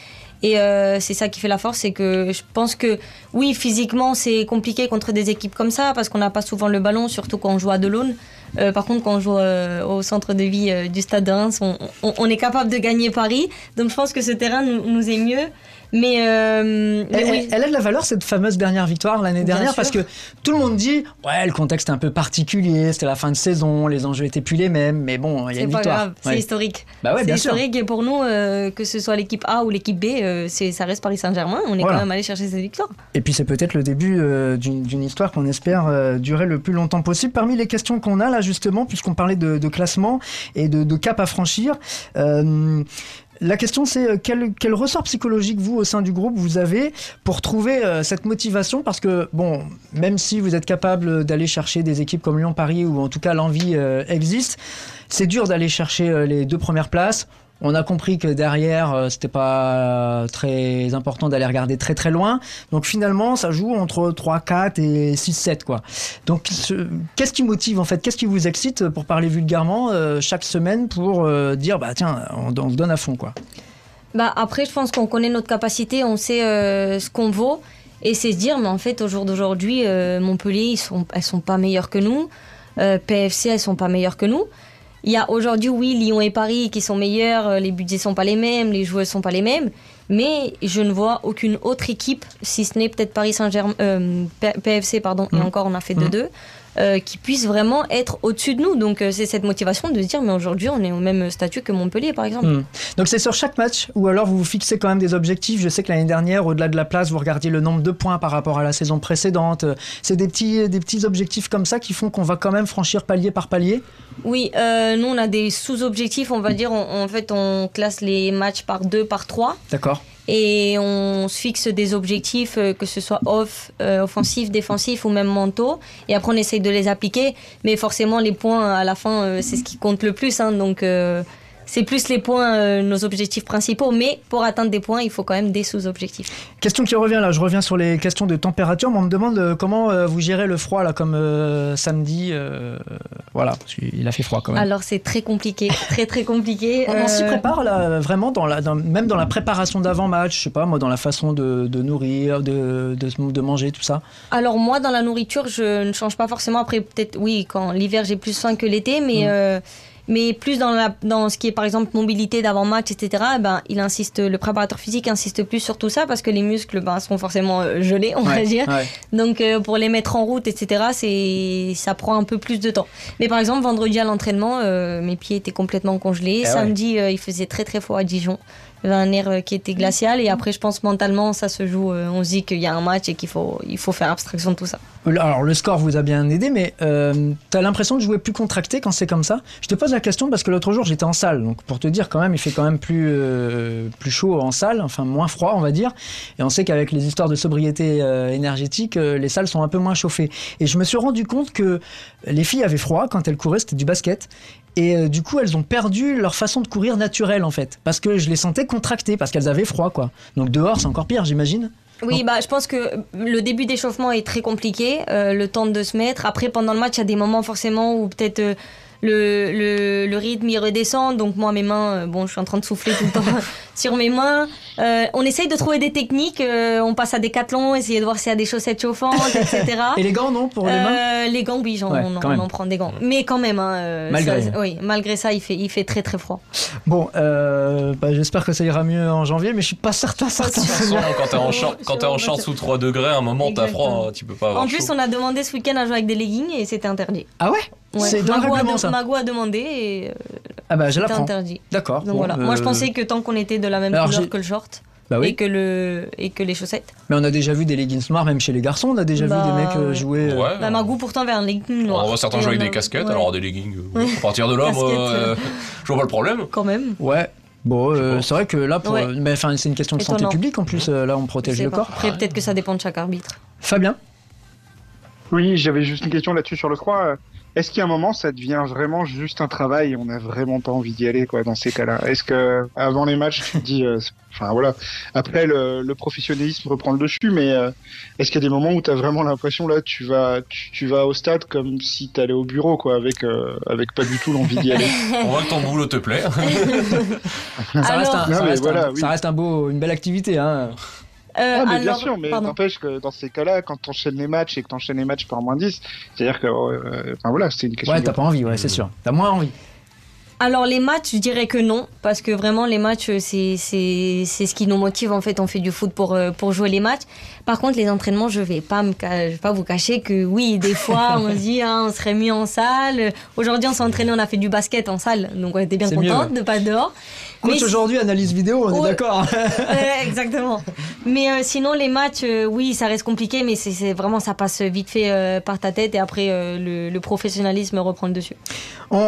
Et euh, c'est ça qui fait la force, c'est que je pense que oui, physiquement, c'est compliqué contre des équipes comme ça parce qu'on n'a pas souvent le ballon, surtout quand on joue à Delaune. Euh, par contre, quand on joue euh, au centre de vie du Stade de Reims, on, est capable de gagner Paris. Donc je pense que ce terrain nous est mieux. Mais, euh, mais Elle, oui. elle a de la valeur cette fameuse dernière victoire l'année dernière parce que tout le monde dit ouais le contexte est un peu particulier, c'était la fin de saison, les enjeux étaient plus les mêmes, mais bon il y a C'est une pas victoire. c'est historique. Bah ouais, c'est bien sûr. historique et pour nous, euh, que ce soit l'équipe A ou l'équipe B, euh, c'est, ça reste Paris Saint-Germain. On est Voilà. quand même allé chercher cette victoire. Et puis c'est peut-être le début d'une histoire qu'on espère durer le plus longtemps possible. Parmi les questions qu'on a là justement, puisqu'on parlait de, de classement et de, de cap à franchir, la question c'est euh, quel, ressort psychologique vous au sein du groupe vous avez pour trouver euh, cette motivation? Parce que bon même si vous êtes capable d'aller chercher des équipes comme Lyon, Paris ou en tout cas l'envie euh, existe, c'est dur d'aller chercher les deux premières places. On a compris que derrière, euh, c'était pas très important d'aller regarder très très loin. Donc finalement, ça joue entre 3, 4 et 6, 7 quoi. Donc ce- qu'est-ce qui motive en fait? Qu'est-ce qui vous excite pour parler vulgairement euh, chaque semaine pour euh, dire bah tiens, on, on se donne à fond quoi? Bah, après, je pense qu'on connaît notre capacité, on sait euh, ce qu'on vaut. Et c'est se dire, mais en fait, au jour d'aujourd'hui, euh, Montpellier, ils sont, elles sont pas meilleures que nous. Euh, PFC, elles sont pas meilleures que nous. Il y a aujourd'hui, oui, Lyon et Paris qui sont meilleurs, euh, les budgets sont pas les mêmes, les joueurs sont pas les mêmes, mais je ne vois aucune autre équipe, si ce n'est peut-être Paris Saint-Germain, euh, PFC, pardon, et Mhm. encore on a fait Mhm. 2-2, euh, qui puisse vraiment être au-dessus de nous. Donc euh, c'est cette motivation de se dire, mais aujourd'hui on est au même statut que Montpellier, par exemple. Hmm. Donc c'est sur chaque match ou alors vous vous fixez quand même des objectifs. Je sais que l'année dernière, au-delà de la place, vous regardiez le nombre de points par rapport à la saison précédente. C'est des petits, des petits objectifs comme ça qui font qu'on va quand même franchir palier par palier? Oui, euh, nous on a des sous-objectifs, on va dire, on- en fait on classe les matchs par deux, par trois. D'accord. Et on se fixe des objectifs, euh, que ce soit off, euh, offensif, défensif ou même mentaux. Et après, on essaye de les appliquer. Mais forcément, les points, à la fin, euh, c'est ce qui compte le plus. hein. donc, euh, c'est plus les points, euh, nos objectifs principaux. Mais pour atteindre des points, il faut quand même des sous-objectifs. Question qui revient là, je reviens sur les questions de température. mais On me demande euh, comment euh, vous gérez le froid là, comme samedi. voilà, qu'il a fait froid quand même. Alors, c'est très compliqué. très, très compliqué. [laughs] On, s'y prépare là, vraiment, dans la, dans- même dans la préparation d'avant-match, je sais pas, moi, dans la façon de, de nourrir, de, de, de manger, tout ça. Alors moi, dans la nourriture, je ne change pas forcément. Après, peut-être, oui, quand l'hiver, j'ai plus faim que l'été, mais, Mm. Mais plus dans, la, dans ce qui est, par exemple, mobilité d'avant-match, etc., ben, il insiste, le préparateur physique insiste plus sur tout ça parce que les muscles ben, sont forcément euh, gelés, on va dire. ouais. Donc euh, pour les mettre en route, etc., c'est, ça prend un peu plus de temps. Mais par exemple, vendredi à l'entraînement, euh, mes pieds étaient complètement congelés. Eh ouais. Samedi, euh, il faisait très très froid à Dijon. Un air qui était glacial. Et après, je pense mentalement, ça se joue. euh, on se dit qu'il y a un match et qu'il faut, il faut faire abstraction de tout ça. Alors le score vous a bien aidé, mais euh, t'as l'impression de jouer plus contracté quand c'est comme ça? Je te pose la question parce que l'autre jour j'étais en salle, donc pour te dire quand même, il fait quand même plus euh, plus chaud en salle, enfin moins froid on va dire. Et on sait qu'avec les histoires de sobriété euh, énergétique, les salles sont un peu moins chauffées. Et je me suis rendu compte que les filles avaient froid quand elles couraient, c'était du basket. Et euh, du coup, elles ont perdu leur façon de courir naturelle en fait, parce que je les sentais contractées, parce qu'elles avaient froid quoi. Donc dehors c'est encore pire, j'imagine. Oui, bah, je pense que le début d'échauffement est très compliqué, euh, le temps de se mettre. Après, pendant le match, il y a des moments forcément où peut-être euh, le, le, le rythme il redescend. Donc moi, mes mains, euh, bon, je suis en train de souffler tout le temps [laughs] sur mes mains. Euh, on essaye de trouver des techniques. euh, on passe à des cathlons, essayer de voir s'il y a des chaussettes chauffantes, etc. [laughs] Et les gants non pour les mains Euh, les gants, oui, j'en, Ouais, on, en prend des gants. Mais quand même, hein, euh, Malgré. ça- oui, malgré ça, il fait, il fait très très froid. Bon, euh, bah, j'espère que ça ira mieux en janvier, mais je suis pas certain, certain. sûr. De toute façon, quand t'es en quand t'es en short sous 3 degrés, à un moment t'as froid, tu peux pas avoir En plus, chaud. on a demandé ce week-end à jouer avec des leggings et c'était interdit. Ah ouais, Ouais. C'est dans le règlement ça. Mago a demandé et euh, Ah bah je interdit. D'accord. Donc bon, voilà. Moi, je euh, pensais que tant qu'on était de la même Alors, couleur j'ai- que le short Bah oui. et que le et que les chaussettes. Mais on a déjà vu des leggings noirs, même chez les garçons, on a déjà Bah, vu des mecs euh, ouais. jouer. euh, Ouais. Bah, Mago pourtant avait un legging noir. On voit certains Et jouer avec on a- des casquettes, ouais. alors des leggings. euh, À partir de là, moi, Casquettes, euh, je vois pas le problème. Quand même. Ouais. Bon, euh, c'est vrai que là, pour, Ouais. mais enfin, c'est une question de santé Étonnant. publique en plus. euh, là, on protège sais le pas. corps. Après, peut-être que ça dépend de chaque arbitre. Fabien? Oui, j'avais juste une question là-dessus sur le froid. Est-ce qu'il y a un moment, ça devient vraiment juste un travail et on n'a vraiment pas envie d'y aller, quoi, dans ces cas-là? Est-ce que avant les matchs, tu te dis, euh, enfin voilà. Après, le, le professionnalisme reprend le dessus, mais euh, est-ce qu'il y a des moments où tu as vraiment l'impression là, tu vas, tu, tu vas au stade comme si tu allais au bureau, quoi, avec euh, avec pas du tout l'envie d'y aller? On voit que ton boulot te plaît. [laughs] Ça reste, un, oui. ça reste un beau, une belle activité. Hein. Euh, Ah, mais bien alors- sûr, mais n'empêche que dans ces cas-là, quand t'enchaînes les matchs et que t'enchaînes les matchs par moins 10, c'est-à-dire que, euh, enfin voilà, c'est une question. Ouais, t'as pas envie, ouais, c'est sûr. T'as moins envie. Alors les matchs, je dirais que non, parce que vraiment les matchs, c'est c'est c'est ce qui nous motive en fait. On fait du foot pour euh, pour jouer les matchs. Par contre, les entraînements, je vais pas me ca- je vais pas vous cacher que oui, des fois [laughs] on se dit hein, on serait mieux en salle. Aujourd'hui, on s'est entraîné, on a fait du basket en salle, donc on était bien contente ouais. de pas dehors. Coach aujourd'hui, analyse vidéo, on est Ouais. d'accord. [laughs] Exactement. Mais euh, sinon, les matchs, euh, oui, ça reste compliqué, mais c'est vraiment, ça passe vite fait euh, par ta tête et après, le, le professionnalisme reprend le dessus.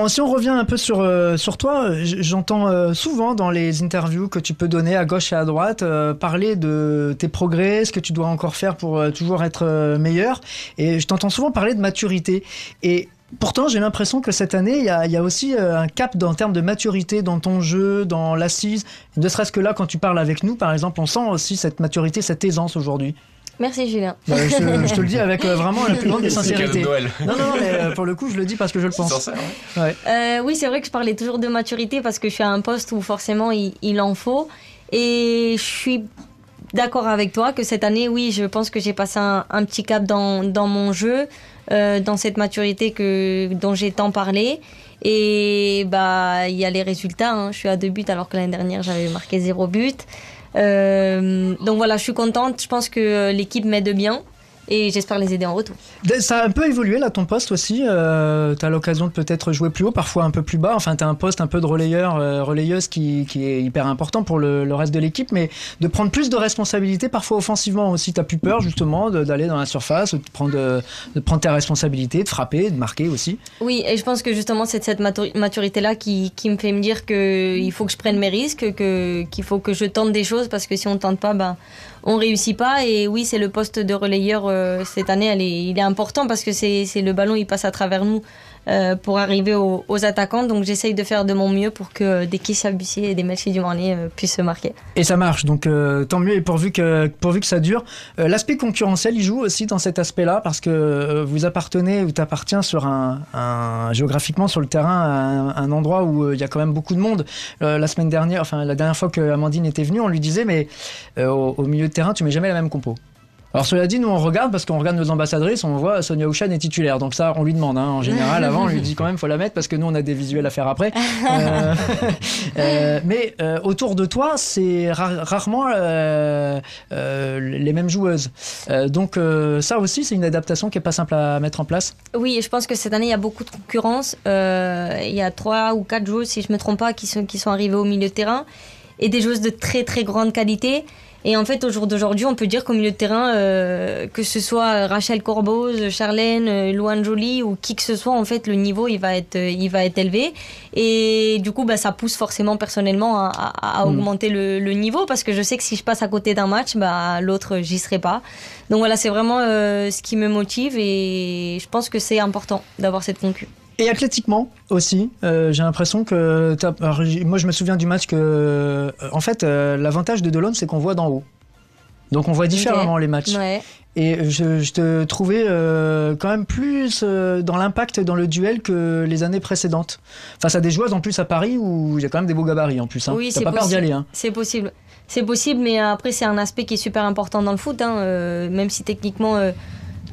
Si on revient un peu sur, sur toi, j'entends souvent dans les interviews que tu peux donner à gauche et à droite parler de tes progrès, ce que tu dois encore faire pour toujours être meilleur. Et je t'entends souvent parler de maturité. Et pourtant, j'ai l'impression que cette année, il y a, il y a aussi euh, un cap dans, en termes de maturité dans ton jeu, dans l'assise. Ne serait-ce que là, quand tu parles avec nous, par exemple, on sent aussi cette maturité, cette aisance aujourd'hui. Merci, Julien. Bah, je, te- je te le dis avec euh, vraiment la plus grande des de sincérités. Noël. Non, non, non, mais euh, pour le coup, je le dis parce que je le C'est pense. sincère, ouais. Euh, oui, c'est vrai que je parlais toujours de maturité parce que je suis à un poste où forcément il, il en faut. Et je suis d'accord avec toi que cette année, oui, je pense que j'ai passé un, un petit cap dans, dans mon jeu. Euh, dans cette maturité que, dont j'ai tant parlé. Et bah, il y a les résultats. hein. Je suis à deux buts alors que l'année dernière, j'avais marqué zéro but. Euh, donc voilà, je suis contente. Je pense que euh, l'équipe m'aide bien et j'espère les aider en retour. Ça a un peu évolué là ton poste aussi. Euh, tu as l'occasion de peut-être jouer plus haut, parfois un peu plus bas. Enfin, tu as un poste un peu de relayeur, euh, relayeuse qui, qui est hyper important pour le, le reste de l'équipe, mais de prendre plus de responsabilités, parfois offensivement aussi. Tu plus peur justement d'aller dans la surface, de prendre, de prendre tes responsabilités, de frapper, de marquer aussi. Oui, et je pense que justement c'est cette maturi- maturité-là qui, qui me fait me dire qu'il faut que je prenne mes risques, que qu'il faut que je tente des choses parce que si on ne tente pas, ben on réussit pas. Et oui, c'est le poste de relayeur euh, cette année, elle est, il est important parce que c'est c'est le ballon, il passe à travers nous euh, pour arriver aux, attaquants. Donc j'essaye de faire de mon mieux pour que des Kisha et des Melchi Dumornay euh, puissent se marquer. Et ça marche, donc euh, tant mieux et pourvu que, pourvu que ça dure. L'aspect concurrentiel, il joue aussi dans cet aspect-là parce que vous appartenez ou t'appartiens sur un, géographiquement sur le terrain à un, endroit où il y a quand même beaucoup de monde. La semaine dernière, enfin la dernière fois que Amandine était venue, on lui disait mais au, au milieu de terrain, tu mets jamais la même compo. Alors cela dit, nous on regarde parce qu'on regarde nos ambassadrices, on voit Sonia Ouchan est titulaire, donc ça on lui demande. hein. En général, [laughs] avant on lui dit quand même faut la mettre parce que nous on a des visuels à faire après. Euh, [laughs] euh, mais euh, autour de toi, c'est ra- rarement euh, euh, les mêmes joueuses. Euh, donc euh, ça aussi, c'est une adaptation qui est pas simple à mettre en place. Oui, je pense que cette année, il y a beaucoup de concurrence. Euh, il y a trois ou quatre joueuses, si je me trompe pas, qui sont, qui sont arrivées au milieu de terrain. Et des joueuses de très très grande qualité. Et en fait, au jour d'aujourd'hui, on peut dire qu'au milieu de terrain, euh, que ce soit Rachel Corboz, Charlène, euh, Louane Joly ou qui que ce soit, en fait, le niveau, il va être, euh, il va être élevé. Et du coup, bah, ça pousse forcément personnellement à, à- à Mm. augmenter le, le niveau parce que je sais que si je passe à côté d'un match, bah, l'autre, j'y serai pas. Donc voilà, c'est vraiment euh, ce qui me motive et je pense que c'est important d'avoir cette concu. Et athlétiquement aussi, euh, j'ai l'impression que alors, moi je me souviens du match que, euh, en fait, euh, l'avantage de Delon, c'est qu'on voit d'en haut. Donc on voit différemment les matchs. Ouais. Et je, je te trouvais euh, quand même plus dans l'impact dans le duel que les années précédentes. Face à des joueuses en plus à Paris où il y a quand même des beaux gabarits en plus. Hein. Oui, T'as c'est pas peur d'y possible. aller. Hein. C'est possible. C'est possible, mais après, c'est un aspect qui est super important dans le foot. hein, même si techniquement,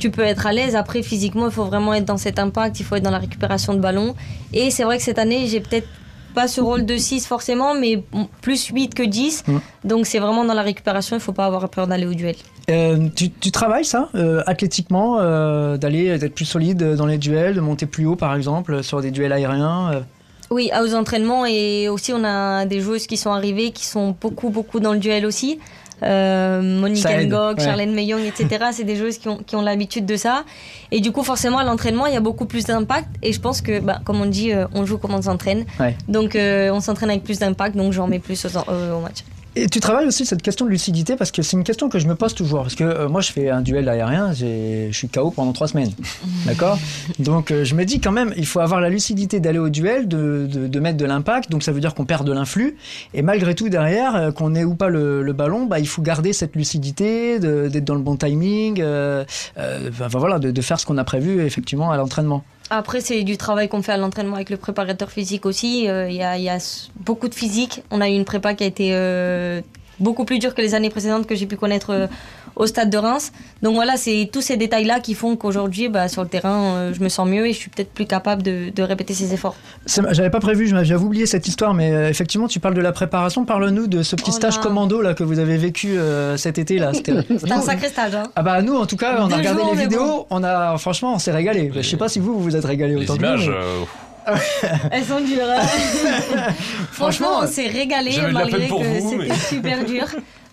tu peux être à l'aise. Après, physiquement, il faut vraiment être dans cet impact. Il faut être dans la récupération de ballon. Et c'est vrai que cette année, j'ai peut-être pas ce rôle de 6 forcément, mais plus 8 que 10. Mm. Donc, c'est vraiment dans la récupération. Il faut pas avoir peur d'aller au duel. Euh, tu, tu travailles ça, euh, athlétiquement, euh, d'aller d'être plus solide dans les duels, de monter plus haut par exemple sur des duels aériens. Oui, aux entraînements et aussi on a des joueuses qui sont arrivées qui sont beaucoup beaucoup dans le duel aussi. Euh, Monique Ngok, ouais. Charlène Meillong, etc. C'est des joueuses qui ont, qui ont l'habitude de ça. Et du coup, forcément, à l'entraînement, il y a beaucoup plus d'impact. Et je pense que, bah, comme on dit, euh, on joue comme on s'entraîne. Ouais. Donc, euh, on s'entraîne avec plus d'impact, donc j'en mets plus euh, au match. Et tu travailles aussi cette question de lucidité parce que c'est une question que je me pose toujours. Parce que euh, moi, je fais un duel aérien, je suis KO pendant trois semaines. [laughs] D'accord? Donc, euh, je me dis quand même, il faut avoir la lucidité d'aller au duel, de, de, de mettre de l'impact. Donc, ça veut dire qu'on perd de l'influx. Et malgré tout, derrière, euh, qu'on ait ou pas le, le ballon, bah, il faut garder cette lucidité, d'être dans le bon timing, enfin, voilà, de, de faire ce qu'on a prévu effectivement à l'entraînement. Après, c'est du travail qu'on fait à l'entraînement avec le préparateur physique aussi. Euh, Il y, a, beaucoup de physique. On a eu une prépa qui a été euh, beaucoup plus dure que les années précédentes que j'ai pu connaître euh, au stade de Reims. Donc voilà, c'est tous ces détails-là qui font qu'aujourd'hui, bah, sur le terrain, euh, je me sens mieux et je suis peut-être plus capable de, de répéter ces efforts. J'avais pas prévu, je m'avais- j'avais oublié cette histoire, mais euh, effectivement, tu parles de la préparation. Parle-nous de ce petit Oh stage commando là que vous avez vécu euh, cet été là. C'était un sacré stage. Hein. Ah bah nous en tout cas on a regardé jours, les vidéos, on a franchement on s'est régalé. Bah, je sais pas si vous vous vous êtes régalé Les autant que nous, images, mais- euh, Elles sont dures. [laughs] Franchement, on s'est régalé malgré que c'était mais- super dur.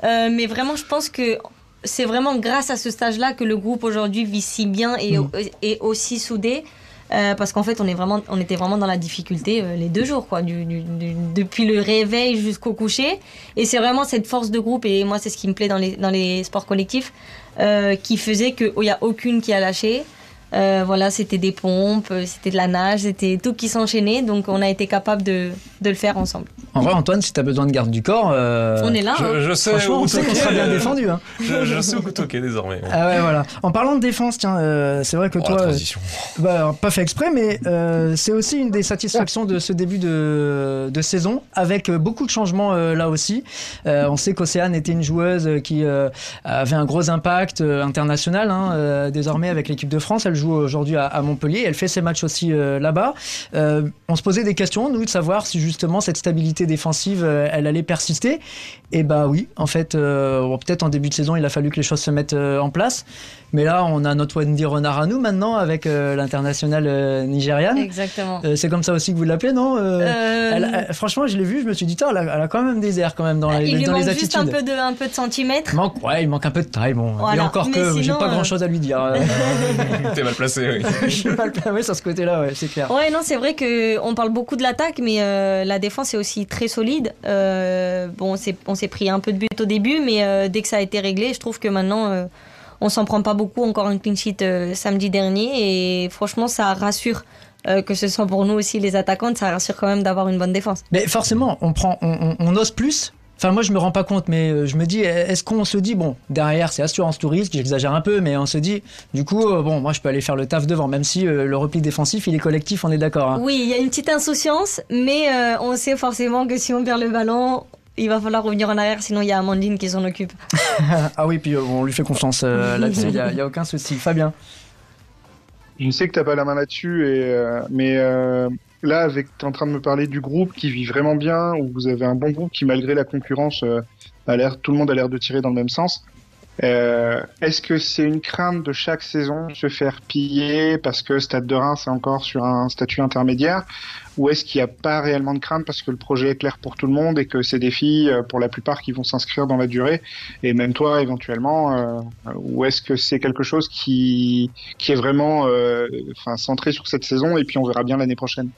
Euh, mais vraiment, je pense que c'est vraiment grâce à ce stage-là que le groupe aujourd'hui vit si bien et, Mm. et aussi soudé. Euh, parce qu'en fait, on, est vraiment, on était vraiment dans la difficulté euh, les deux jours, quoi, du, du- du- depuis le réveil jusqu'au coucher. Et c'est vraiment cette force de groupe, et moi, c'est ce qui me plaît dans les, dans les sports collectifs, qui faisait qu'il n'y a aucune qui a lâché. Euh, voilà, c'était des pompes, euh, c'était de la nage, c'était tout qui s'enchaînait, donc on a été capable de, de le faire ensemble. En vrai Antoine, si t'as besoin de garde du corps, euh, On est là. hein. je, je sais franchement on sait qu'on sera bien défendu. Hein. [laughs] Je, je sais où toquer désormais. Ah ouais voilà. En parlant de défense, tiens, euh, c'est vrai que Oh, la toi, euh, bah, alors, pas fait exprès, mais euh, c'est aussi une des satisfactions de ce début de, de saison, avec beaucoup de changements euh, là aussi. Euh, on sait qu'Océane était une joueuse qui euh, avait un gros impact international. hein, euh, désormais, avec l'équipe de France, elle joue aujourd'hui à, Montpellier. Elle fait ses matchs aussi euh, là-bas. Euh, on se posait des questions, nous, de savoir si justement cette stabilité défensive, euh, elle allait persister. Et bah oui, en fait, peut-être en début de saison, il a fallu que les choses se mettent en place. Mais là, on a notre Wendy Renard à nous maintenant avec euh, l'international euh, nigériane. Exactement. Euh, c'est comme ça aussi que vous l'appelez, non Euh, Euh, elle- elle- Franchement, je l'ai vu, je me suis dit, elle, a, elle a quand même des airs quand même dans, les, il lui dans manque les juste attitudes. un peu de, un peu de centimètres. Il manque, ouais, il manque un peu de taille, bon. Et Voilà. encore Mais que j'ai pas euh, grand chose à lui dire. [laughs] T'es mal placé, oui. [laughs] je suis mal placé sur ce côté-là, ouais, c'est clair. Ouais, non, c'est vrai que on parle beaucoup de l'attaque, mais euh, la défense est aussi très solide. Euh, bon, on s'est- on s'est pris un peu de but au début, mais euh, dès que ça a été réglé, je trouve que maintenant, euh, on s'en prend pas beaucoup. Encore un clean sheet euh, samedi dernier, et franchement, ça rassure. euh, que ce soit pour nous aussi les attaquantes, ça rassure quand même d'avoir une bonne défense. Mais forcément, on prend, on, on- on ose plus. Enfin, moi, je me rends pas compte, mais euh, je me dis, est-ce qu'on se dit, bon, derrière, c'est assurance tout risque, j'exagère un peu, mais on se dit, du coup, bon, moi, je peux aller faire le taf devant, même si euh, le repli défensif, il est collectif, on est d'accord. hein. Oui, il y a une petite insouciance, mais euh, on sait forcément que si on perd le ballon, il va falloir revenir en arrière, sinon il y a Amandine qui s'en occupe. [laughs] ah oui, puis euh, on lui fait confiance euh, là-dessus, [laughs] il n'y a, il y a aucun souci. Fabien Je sais que t'as pas la main là-dessus, et, euh, mais euh, là, avec t'es en train de me parler du groupe qui vit vraiment bien, où vous avez un bon groupe qui, malgré la concurrence, euh, a l'air, tout le monde a l'air de tirer dans le même sens. Euh, Est-ce que c'est une crainte de chaque saison de se faire piller parce que Stade de Reims est encore sur un statut intermédiaire, ou est-ce qu'il n'y a pas réellement de crainte parce que le projet est clair pour tout le monde et que c'est des filles, euh, pour la plupart, qui vont s'inscrire dans la durée, et même toi éventuellement, euh, ou est-ce que c'est quelque chose qui qui est vraiment euh, enfin centré sur cette saison et puis on verra bien l'année prochaine.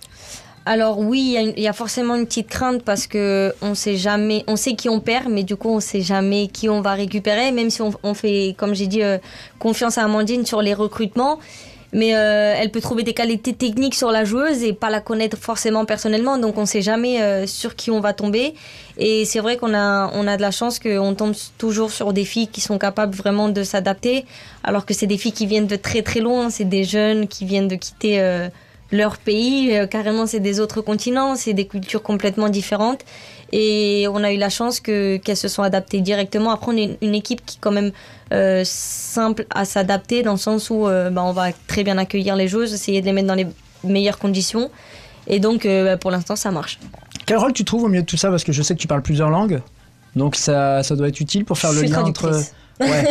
Alors oui, il y a forcément une petite crainte parce que on sait jamais, on sait qui on perd, mais du coup on sait jamais qui on va récupérer, même si on, on fait, comme j'ai dit, euh, confiance à Amandine sur les recrutements. Mais euh, elle peut trouver des qualités techniques sur la joueuse et pas la connaître forcément personnellement, donc on sait jamais euh, sur qui on va tomber. Et c'est vrai qu'on a, on a de la chance qu'on tombe toujours sur des filles qui sont capables vraiment de s'adapter, alors que c'est des filles qui viennent de très très loin, c'est des jeunes qui viennent de quitter euh, leur pays, euh, carrément c'est des autres continents, c'est des cultures complètement différentes. Et on a eu la chance que qu'elles se sont adaptées directement. Après, on est une équipe qui est quand même euh, simple à s'adapter dans le sens où euh, bah, on va très bien accueillir les joueuses, essayer de les mettre dans les meilleures conditions. Et donc, euh, bah, pour l'instant, ça marche. Quel rôle tu trouves au milieu de tout ça? Parce que je sais que tu parles plusieurs langues, donc ça, ça doit être utile pour faire Je le lien entre. Ouais,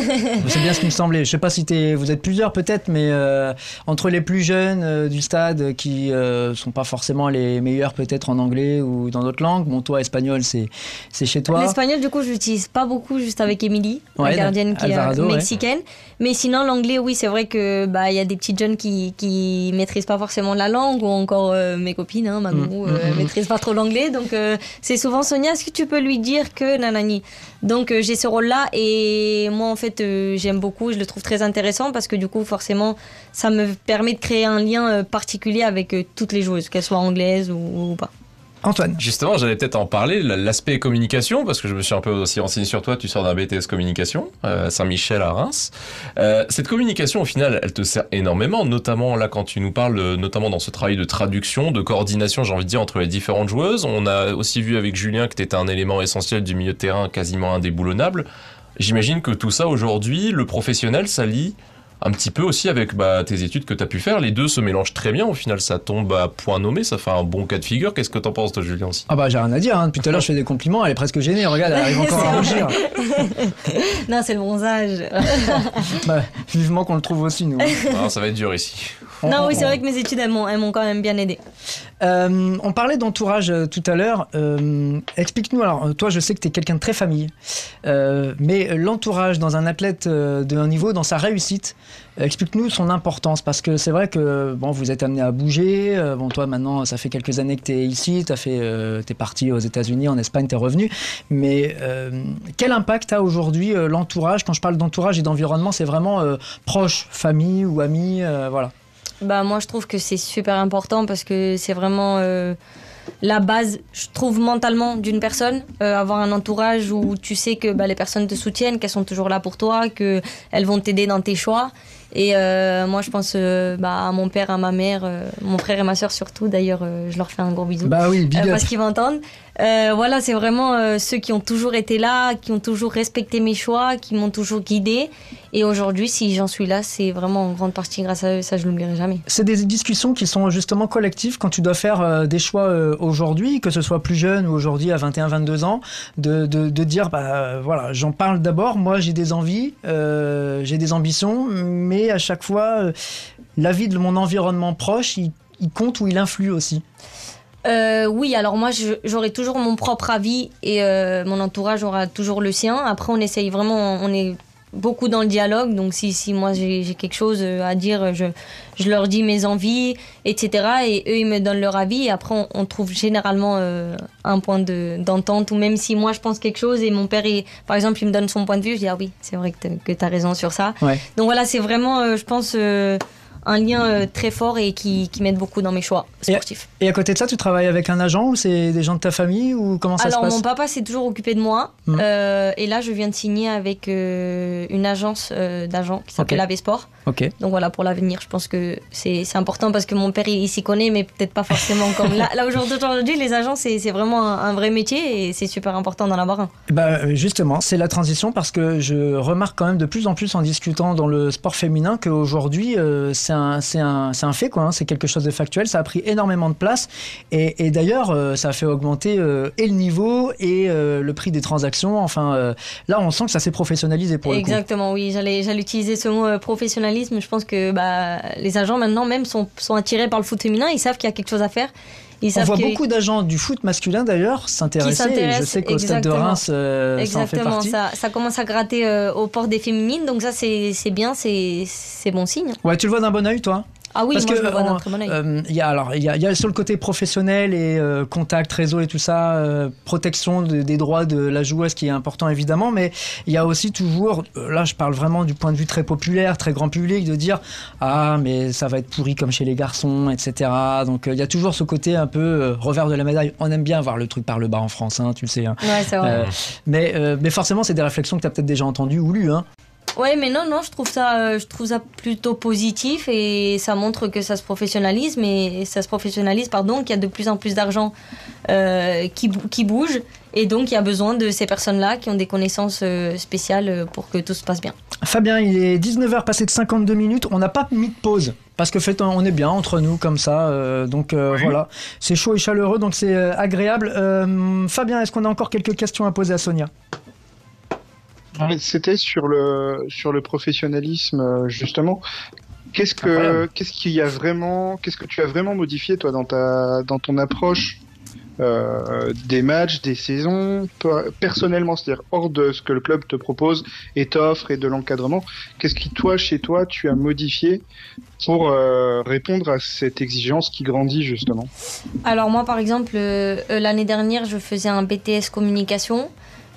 [laughs] c'est bien ce qui me semblait. Je sais pas si t'es- vous êtes plusieurs peut-être, mais euh, entre les plus jeunes euh, du stade euh, qui euh, sont pas forcément les meilleurs peut-être en anglais ou dans d'autres langues. Bon, toi, espagnol, c'est c'est chez toi. L'espagnol, du coup, je l'utilise pas beaucoup, juste avec Émilie, Ouais, la gardienne qui Alvarado, est ouais. mexicaine. Mais sinon, l'anglais, oui, c'est vrai que bah il y a des petites jeunes qui qui maîtrisent pas forcément la langue ou encore euh, mes copines, hein, Mamou, Mm, euh, mm, mm. maîtrisent pas trop l'anglais. Donc euh, c'est souvent Sonia, est-ce que tu peux lui dire que nanani? Donc euh, j'ai ce rôle-là et moi en fait euh, j'aime beaucoup, je le trouve très intéressant parce que du coup forcément ça me permet de créer un lien euh, particulier avec euh, toutes les joueuses, qu'elles soient anglaises ou, ou pas. Antoine. Justement, j'allais peut-être en parler, l'aspect communication, parce que je me suis un peu aussi renseigné sur toi, tu sors d'un BTS communication, euh, Saint-Michel à Reims. Euh, cette communication, au final, elle te sert énormément, notamment là quand tu nous parles, notamment dans ce travail de traduction, de coordination, j'ai envie de dire, entre les différentes joueuses. On a aussi vu avec Julien que tu étais un élément essentiel du milieu de terrain quasiment indéboulonnable. J'imagine que tout ça, aujourd'hui, le professionnel, ça lie un petit peu aussi avec bah, tes études que tu as pu faire. Les deux se mélangent très bien. Au final, ça tombe à point nommé. Ça fait un bon cas de figure. Qu'est-ce que t'en penses, toi, Julien aussi? Ah bah j'ai rien à dire. hein. Depuis tout à l'heure, je fais des compliments. Elle est presque gênée. Regarde, elle arrive encore à rougir. [laughs] non, c'est le bronzage. [laughs] Bah, vivement qu'on le trouve aussi nous. Ah, Ça va être dur ici. Non, On- oui, c'est vrai que mes études, elles m'ont, quand même bien aidé. Euh, on parlait d'entourage euh, tout à l'heure. Euh, Explique-nous, alors toi je sais que tu es quelqu'un de très famille, mais l'entourage dans un athlète de haut niveau, dans sa réussite, explique-nous son importance, parce que c'est vrai que bon, vous êtes amené à bouger, bon toi maintenant ça fait quelques années que tu es ici, tu es parti aux États-Unis, en Espagne, tu es revenu, mais quel impact a aujourd'hui l'entourage? Quand je parle d'entourage et d'environnement, c'est vraiment proche, famille ou amis, voilà. Bah, moi, je trouve que c'est super important parce que c'est vraiment euh, la base, je trouve, mentalement d'une personne. Euh, avoir un entourage où tu sais que bah, les personnes te soutiennent, qu'elles sont toujours là pour toi, qu'elles vont t'aider dans tes choix. Et euh, moi, je pense euh, bah, à mon père, à ma mère, euh, mon frère et ma soeur surtout. D'ailleurs, je leur fais un gros bisou. Bah oui, parce qu'ils m'entendent. Voilà, c'est vraiment ceux qui ont toujours été là, qui ont toujours respecté mes choix, qui m'ont toujours guidée. Et aujourd'hui, si j'en suis là, c'est vraiment en grande partie grâce à eux. Ça, je l'oublierai jamais. C'est des discussions qui sont justement collectives quand tu dois faire des choix aujourd'hui, que ce soit plus jeune ou aujourd'hui à 21-22 ans, de, de, de dire, bah voilà, j'en parle d'abord, moi j'ai des envies, j'ai des ambitions, mais à chaque fois, euh, l'avis de mon environnement proche, il, compte ou il influe aussi. Euh, oui, alors moi, j'aurai toujours mon propre avis et euh, mon entourage aura toujours le sien. Après, on essaye vraiment, on est beaucoup dans le dialogue. Donc, si, si moi j'ai quelque chose euh, à dire, je, je leur dis mes envies, etc. Et eux, ils me donnent leur avis. Et après, on, on trouve généralement euh, un point de- d'entente. ou même si moi, je pense quelque chose et mon père, il- par exemple, il me donne son point de vue, je dis Ah oui, c'est vrai que tu as raison sur ça. Ouais. Donc voilà, c'est vraiment, euh, je pense, euh, un lien euh, très fort et qui, qui m'aide beaucoup dans mes choix sportifs. Et à côté de ça, tu travailles avec un agent ou c'est des gens de ta famille ou comment ça Alors se passe mon papa s'est toujours occupé de moi Mhm. Euh, et là je viens de signer avec euh, une agence euh, d'agents qui s'appelle Ok. AV Sport. Ok. Donc voilà pour l'avenir je pense que c'est c'est important parce que mon père il, il s'y connaît mais peut-être pas forcément comme [laughs] là. Là aujourd'hui les agents c'est c'est vraiment un, un vrai métier et c'est super important d'en avoir un. Bah justement, c'est la transition parce que je remarque quand même de plus en plus en discutant dans le sport féminin qu'aujourd'hui euh, c'est un, un, un fait quoi, hein, c'est quelque chose de factuel, ça a pris énormément de place et, d'ailleurs euh, ça a fait augmenter euh, et le niveau et euh, le prix des transactions. Enfin là on sent que ça s'est professionnalisé pour. Exactement oui j'allais utiliser ce mot professionnalisme. Je pense que bah, les agents maintenant même sont, sont attirés par le foot féminin ils savent qu'il y a quelque chose à faire. Ils On voit beaucoup d'agents du foot masculin d'ailleurs s'intéresser. Je sais qu'au stade de exactement. Reims, euh, ça en fait Exactement, partie. ça, ça commence à gratter euh, aux portes des féminines, donc ça c'est bien, c'est bon signe. Ouais, tu le vois d'un bon œil, toi? Ah oui, Parce moi que, je le vois d'un on- très bon œil. Euh, Il y a alors il y a, il y a sur le côté professionnel et euh, contact réseau et tout ça euh, protection de- des droits de la joueuse qui est important évidemment mais il y a aussi toujours euh, là je parle vraiment du point de vue très populaire très grand public de dire ah mais ça va être pourri comme chez les garçons etc donc il y a toujours ce côté un peu revers de la médaille on aime bien voir le truc par le bas en France hein, tu le sais hein. Ouais, c'est vrai. Mais mais forcément c'est des réflexions que tu as peut-être déjà entendues ou lues hein. Ouais, mais non, non, je trouve ça, euh, je trouve ça plutôt positif et ça montre que ça se professionnalise, mais ça se professionnalise, pardon, qu'il y a de plus en plus d'argent euh, qui, bou- qui bouge et donc il y a besoin de ces personnes-là qui ont des connaissances euh, spéciales pour que tout se passe bien. Fabien, il est 19h passé de 52 minutes. On n'a pas mis de pause. Parce que fait, on est bien entre nous comme ça. euh, donc euh, voilà, c'est chaud et chaleureux, donc c'est euh, agréable. Euh, Fabien, est-ce qu'on a encore quelques questions à poser à Sonia? C'était sur le sur le professionnalisme euh, justement. Qu'est-ce que qu'est-ce qu'il y a vraiment qu'est-ce que tu as vraiment modifié toi dans ta dans ton approche euh, des matchs, des saisons? Per- personnellement, c'est-à-dire hors de ce que le club te propose et t'offre et de l'encadrement. Qu'est-ce qui toi chez toi tu as modifié pour euh, répondre à cette exigence qui grandit justement? Alors moi, par exemple, euh, l'année dernière, je faisais un BTS communication.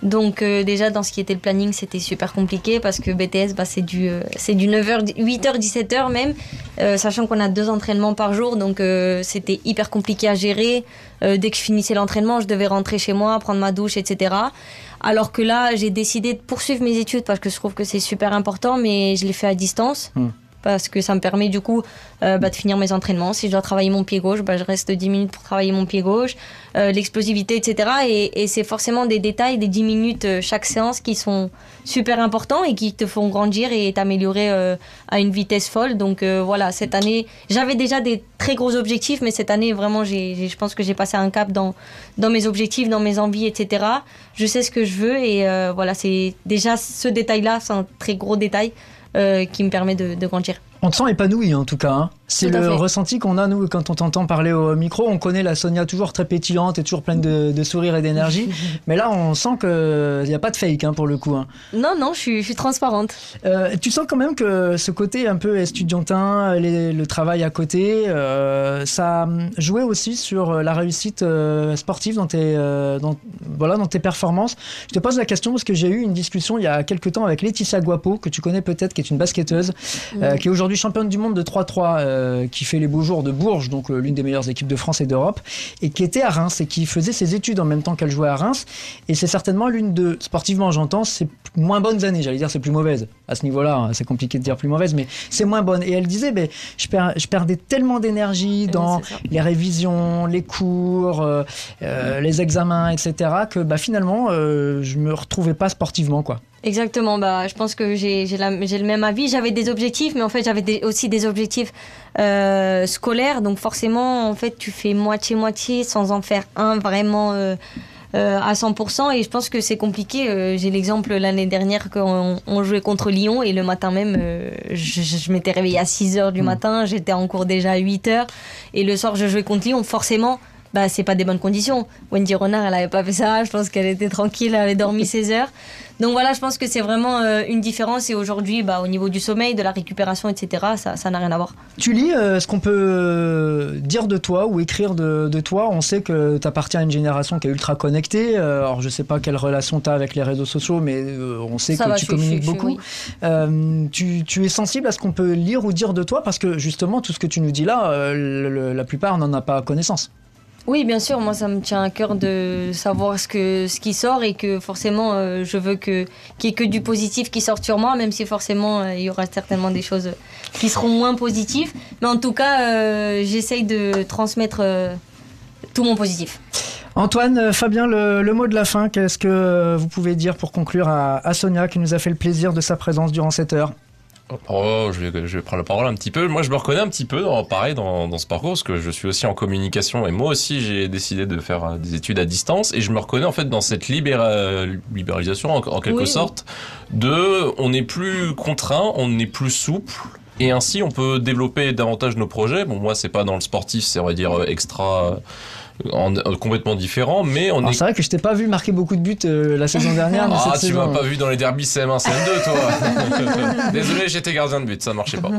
Donc euh, déjà dans ce qui était le planning, c'était super compliqué parce que BTS, bah, c'est du, euh, c'est du 9h, 8h, 17h même, euh, sachant qu'on a deux entraînements par jour, donc c'était hyper compliqué à gérer. Dès que je finissais l'entraînement, je devais rentrer chez moi, prendre ma douche, etc. Alors que là, j'ai décidé de poursuivre mes études parce que je trouve que c'est super important, mais je l'ai fait à distance. Hmm. Parce que ça me permet du coup euh, bah, de finir mes entraînements. Si je dois travailler mon pied gauche, bah, je reste 10 minutes pour travailler mon pied gauche, euh, l'explosivité, etc. Et, c'est forcément des détails, des 10 minutes euh, chaque séance qui sont super importants et qui te font grandir et t'améliorer à une vitesse folle. Donc voilà, cette année, j'avais déjà des très gros objectifs, mais cette année, vraiment, j'ai, je pense que j'ai passé un cap dans, mes objectifs, dans mes envies, etc. Je sais ce que je veux et voilà, c'est déjà ce détail-là, c'est un très gros détail qui me permet de, de grandir. On te sent épanoui en tout cas. hein. C'est le ressenti qu'on a nous quand on t'entend parler au micro. On connaît la Sonia toujours très pétillante et toujours pleine de, de sourire et d'énergie. [laughs] Mais là, on sent qu'il n'y a pas de fake hein, pour le coup. hein. Non, non, je suis, je suis transparente. Euh, tu sens quand même que ce côté un peu estudiantin, les- le travail à côté, euh, ça joué aussi sur la réussite euh, sportive dans tes, dans, voilà, dans tes performances. Je te pose la question parce que j'ai eu une discussion il y a quelques temps avec Laetitia Guapo, que tu connais peut-être, qui est une basketteuse, euh, qui est aujourd'hui championne du monde de 3-3. euh, qui fait les beaux jours de Bourges, donc euh, l'une des meilleures équipes de France et d'Europe, et qui était à Reims et qui faisait ses études en même temps qu'elle jouait à Reims. Et c'est certainement l'une de, sportivement j'entends, ses moins bonnes années. J'allais dire c'est plus mauvaise. À ce niveau-là, hein, c'est compliqué de dire plus mauvaise, mais c'est moins bonne. Et elle disait, ben, je, je perdais tellement d'énergie dans les révisions, les cours, euh, les examens, etc., que bah, finalement, je me retrouvais pas sportivement, quoi. Exactement, bah, je pense que j'ai le même avis. J'avais des objectifs, mais en fait, j'avais aussi des objectifs euh, scolaires. Donc, forcément, en fait, tu fais moitié-moitié sans en faire un vraiment euh, euh, à 100%. Et je pense que c'est compliqué. J'ai l'exemple l'année dernière qu'on on jouait contre Lyon et le matin même, je, m'étais réveillée à 6 heures du matin. J'étais en cours déjà à 8 heures. Et le soir, je jouais contre Lyon. Forcément, bah, c'est pas des bonnes conditions. Wendy Renard, elle avait pas fait ça. Je pense qu'elle était tranquille, elle avait dormi 16 heures. Donc voilà, je pense que c'est vraiment euh, une différence. Et aujourd'hui, bah, au niveau du sommeil, de la récupération, etc., ça ça n'a rien à voir. Tu lis euh, ce qu'on peut euh, dire de toi ou écrire de, de toi. On sait que tu appartiens à une génération qui est ultra connectée. Alors, je sais pas quelle relation tu as avec les réseaux sociaux, mais euh, on sait Ça que va, tu je communiques je beaucoup. oui. Tu, tu es sensible à ce qu'on peut lire ou dire de toi parce que justement, tout ce que tu nous dis là, le- le- la plupart n'en a pas connaissance. Oui, bien sûr, moi ça me tient à cœur de savoir ce, qui sort et que forcément euh, je veux qu'il n'y ait que du positif qui sorte sur moi, même si forcément euh, il y aura certainement des choses qui seront moins positives. Mais en tout cas, euh, j'essaye de transmettre tout mon positif. Antoine, Fabien, le, mot de la fin, qu'est-ce que vous pouvez dire pour conclure à, à Sonia qui nous a fait le plaisir de sa présence durant cette heure? Oh, je vais, je vais prendre la parole un petit peu. Moi, je me reconnais un petit peu, dans, pareil, dans, dans ce parcours, parce que je suis aussi en communication et moi aussi, j'ai décidé de faire euh, des études à distance et je me reconnais en fait dans cette libéra- libéralisation, en, en quelque Oui. sorte, de on n'est plus contraint, on est plus souple. Et ainsi, on peut développer davantage nos projets. Bon, moi, c'est pas dans le sportif, c'est on va dire euh, extra, en- complètement différent, mais on est C'est vrai que je t'ai pas vu marquer beaucoup de buts euh, la saison dernière, mais ah, cette tu m'as pas vu dans les derbies CM1, CM2, toi. [laughs] Désolé, j'étais gardien de but, ça marchait pas.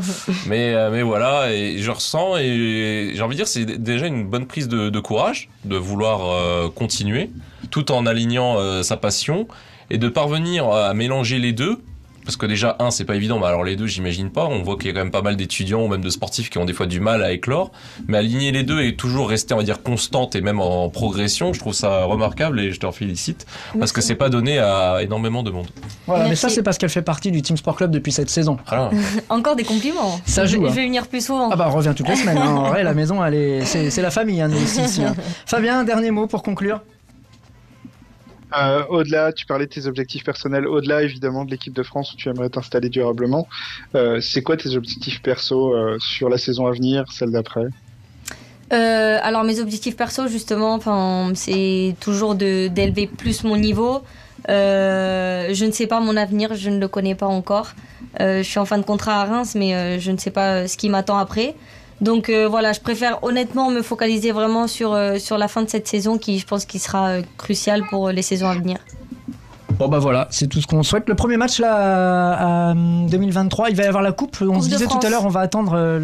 Mais, euh, mais voilà, et je ressens, et j'ai envie de dire, c'est déjà une bonne prise de, de courage de vouloir euh, continuer, tout en alignant sa passion, et de parvenir à mélanger les deux. Parce que déjà, un, c'est pas évident, mais alors les deux, j'imagine pas. On voit qu'il y a quand même pas mal d'étudiants ou même de sportifs qui ont des fois du mal à éclore. Mais aligner les deux et toujours rester, on va dire, constante et même en progression, je trouve ça remarquable et je te félicite. Parce que c'est pas donné à énormément de monde. Voilà, mais ça c'est parce qu'elle fait partie du Team Sport Club depuis cette saison. Voilà. [laughs] Encore des compliments. Ça je, joue, hein. je vais venir plus souvent. Ah bah on revient toutes les semaines. hein. [laughs] En vrai, la maison, est, c'est, la famille, hein, nous aussi, ici, hein. [laughs] Fabien, un dernier mot pour conclure? Euh, au-delà, tu parlais de tes objectifs personnels, au-delà évidemment de l'équipe de France où tu aimerais t'installer durablement, euh, c'est quoi tes objectifs perso euh, sur la saison à venir, celle d'après? Alors mes objectifs perso justement, c'est toujours d'élever plus mon niveau. Je ne sais pas mon avenir, je ne le connais pas encore. Je suis en fin de contrat à Reims, mais je ne sais pas ce qui m'attend après. Donc euh, voilà, je préfère honnêtement me focaliser vraiment sur euh, sur la fin de cette saison, qui je pense qui sera euh, cruciale pour les saisons à venir. Bon bah voilà, c'est tout ce qu'on souhaite. Le premier match là, à 2023, il va y avoir la coupe. On Coupe se disait tout à l'heure, on va attendre euh,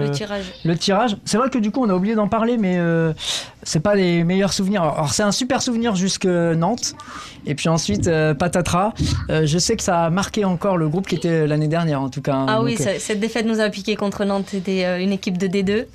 le, Le tirage. le tirage. C'est vrai que du coup, on a oublié d'en parler, mais euh, c'est pas les meilleurs souvenirs. Alors, c'est un super souvenir jusque Nantes, et puis ensuite euh, patatras. Euh, je sais que ça a marqué encore le groupe qui était l'année dernière, en tout cas. hein. Ah oui, euh, cette défaite nous a piqué contre Nantes, c'était euh, une équipe de D2.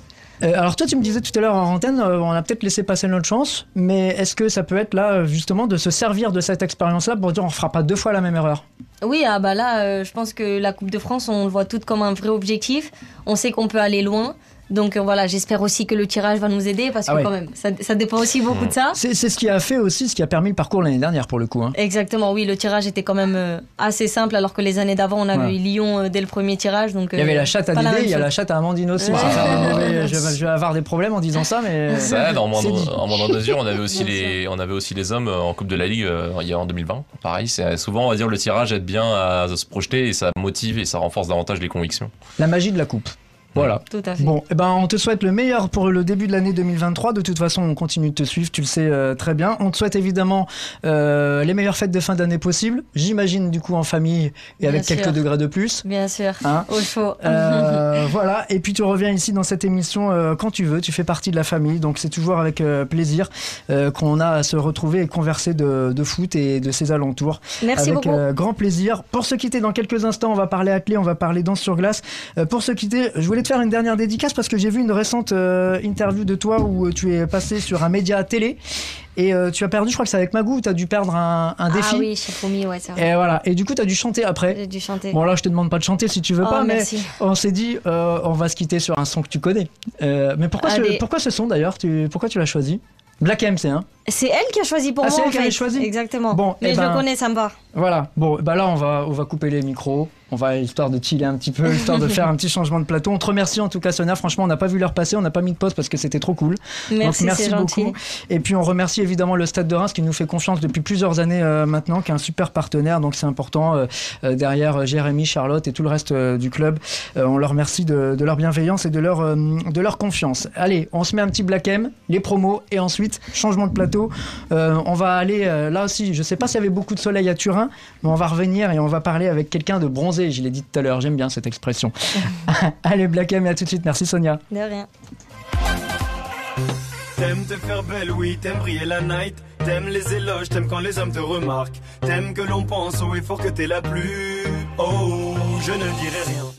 Euh, alors toi, tu me disais tout à l'heure en antenne, euh, on a peut-être laissé passer notre chance, mais est-ce que ça peut être là euh, justement de se servir de cette expérience-là pour dire on ne fera pas deux fois la même erreur? Oui, ah bah là, je pense que la Coupe de France, on le voit tout comme un vrai objectif. On sait qu'on peut aller loin. Donc euh, voilà, j'espère aussi que le tirage va nous aider parce que Ah ouais. quand même, ça, ça dépend aussi beaucoup de ça. C'est c'est ce qui a fait aussi, ce qui a permis le parcours l'année dernière pour le coup. hein. Exactement, oui, le tirage était quand même euh, assez simple alors que les années d'avant, on avait Ouais. eu Lyon euh, dès le premier tirage. Donc, Il y avait la chatte à Dédé, il y a la chatte à Amandine aussi. Ouais. [laughs] je, vais- je vais avoir des problèmes en disant ça, mais [laughs] Ça aide, en en moindre mesure, on avait [laughs] aussi les, on avait aussi les hommes en Coupe de la Ligue euh, il y a en 2020. Pareil, c'est souvent on va dire le tirage aide bien à se projeter et ça motive et ça renforce davantage les convictions. la magie de la coupe. Voilà. Tout à fait. Bon, eh ben, on te souhaite le meilleur pour le début de l'année 2023. De toute façon, on continue de te suivre, tu le sais euh, très bien. On te souhaite évidemment euh, les meilleures fêtes de fin d'année possibles. J'imagine du coup en famille et avec quelques degrés de plus. Bien sûr, Hein au chaud. Euh, [laughs] voilà, et puis tu reviens ici dans cette émission euh, quand tu veux, tu fais partie de la famille, donc c'est toujours avec euh, plaisir euh, qu'on a à se retrouver et converser de, de foot et de ses alentours. Merci avec beaucoup. euh, grand plaisir. Pour se quitter dans quelques instants, on va parler athlée, on va parler danse sur glace. Euh, pour se quitter, je voulais voulais te faire une dernière dédicace parce que j'ai vu une récente euh, interview de toi où euh, tu es passé sur un média télé et euh, tu as perdu, je crois que c'est avec Magou, tu as dû perdre un, un défi. Ah oui, chez Foumi, ouais, c'est vrai. Et voilà. Et du coup, tu as dû chanter après. J'ai dû chanter. Bon là, je te demande pas de chanter si tu veux Oh, pas, merci. mais on s'est dit, euh, on va se quitter sur un son que tu connais. Euh, mais pourquoi, ce, pourquoi ce son d'ailleurs? Tu, Pourquoi tu l'as choisi? Black M, c'est un. C'est elle qui a choisi pour Ah, moi. c'est elle qui avait choisi Exactement. Bon, mais eh je ben- le connais, ça me va. Voilà. Bon, bah là, on va, on va couper les micros. On va histoire de chiller un petit peu, [laughs] histoire de faire un petit changement de plateau. On te remercie en tout cas, Sonia. Franchement, on n'a pas vu l'heure passer, on n'a pas mis de pause parce que c'était trop cool. Merci, Donc merci gentil. beaucoup. Et puis on remercie évidemment le Stade de Reims qui nous fait confiance depuis plusieurs années euh, maintenant, qui est un super partenaire. Donc c'est important euh, euh, derrière Jérémy, Charlotte et tout le reste du club. On leur remercie de, de leur bienveillance et de leur, de leur confiance. Allez, on se met un petit Black M, les promos et ensuite changement de plateau. Euh, on va aller euh, là aussi. Je sais pas s'il y avait beaucoup de soleil à Turin, mais on va revenir et on va parler avec quelqu'un de bronzé. Je l'ai dit tout à l'heure. J'aime bien cette expression. [laughs] [laughs] Allez, Black M et à tout de suite. Merci Sonia. De rien. T'aimes te faire belle, oui, t'aimes briller la night. T'aimes les éloges, t'aimes quand les hommes te remarquent. T'aimes que l'on pense haut et fort que t'es la plus. Oh, je ne dirai rien.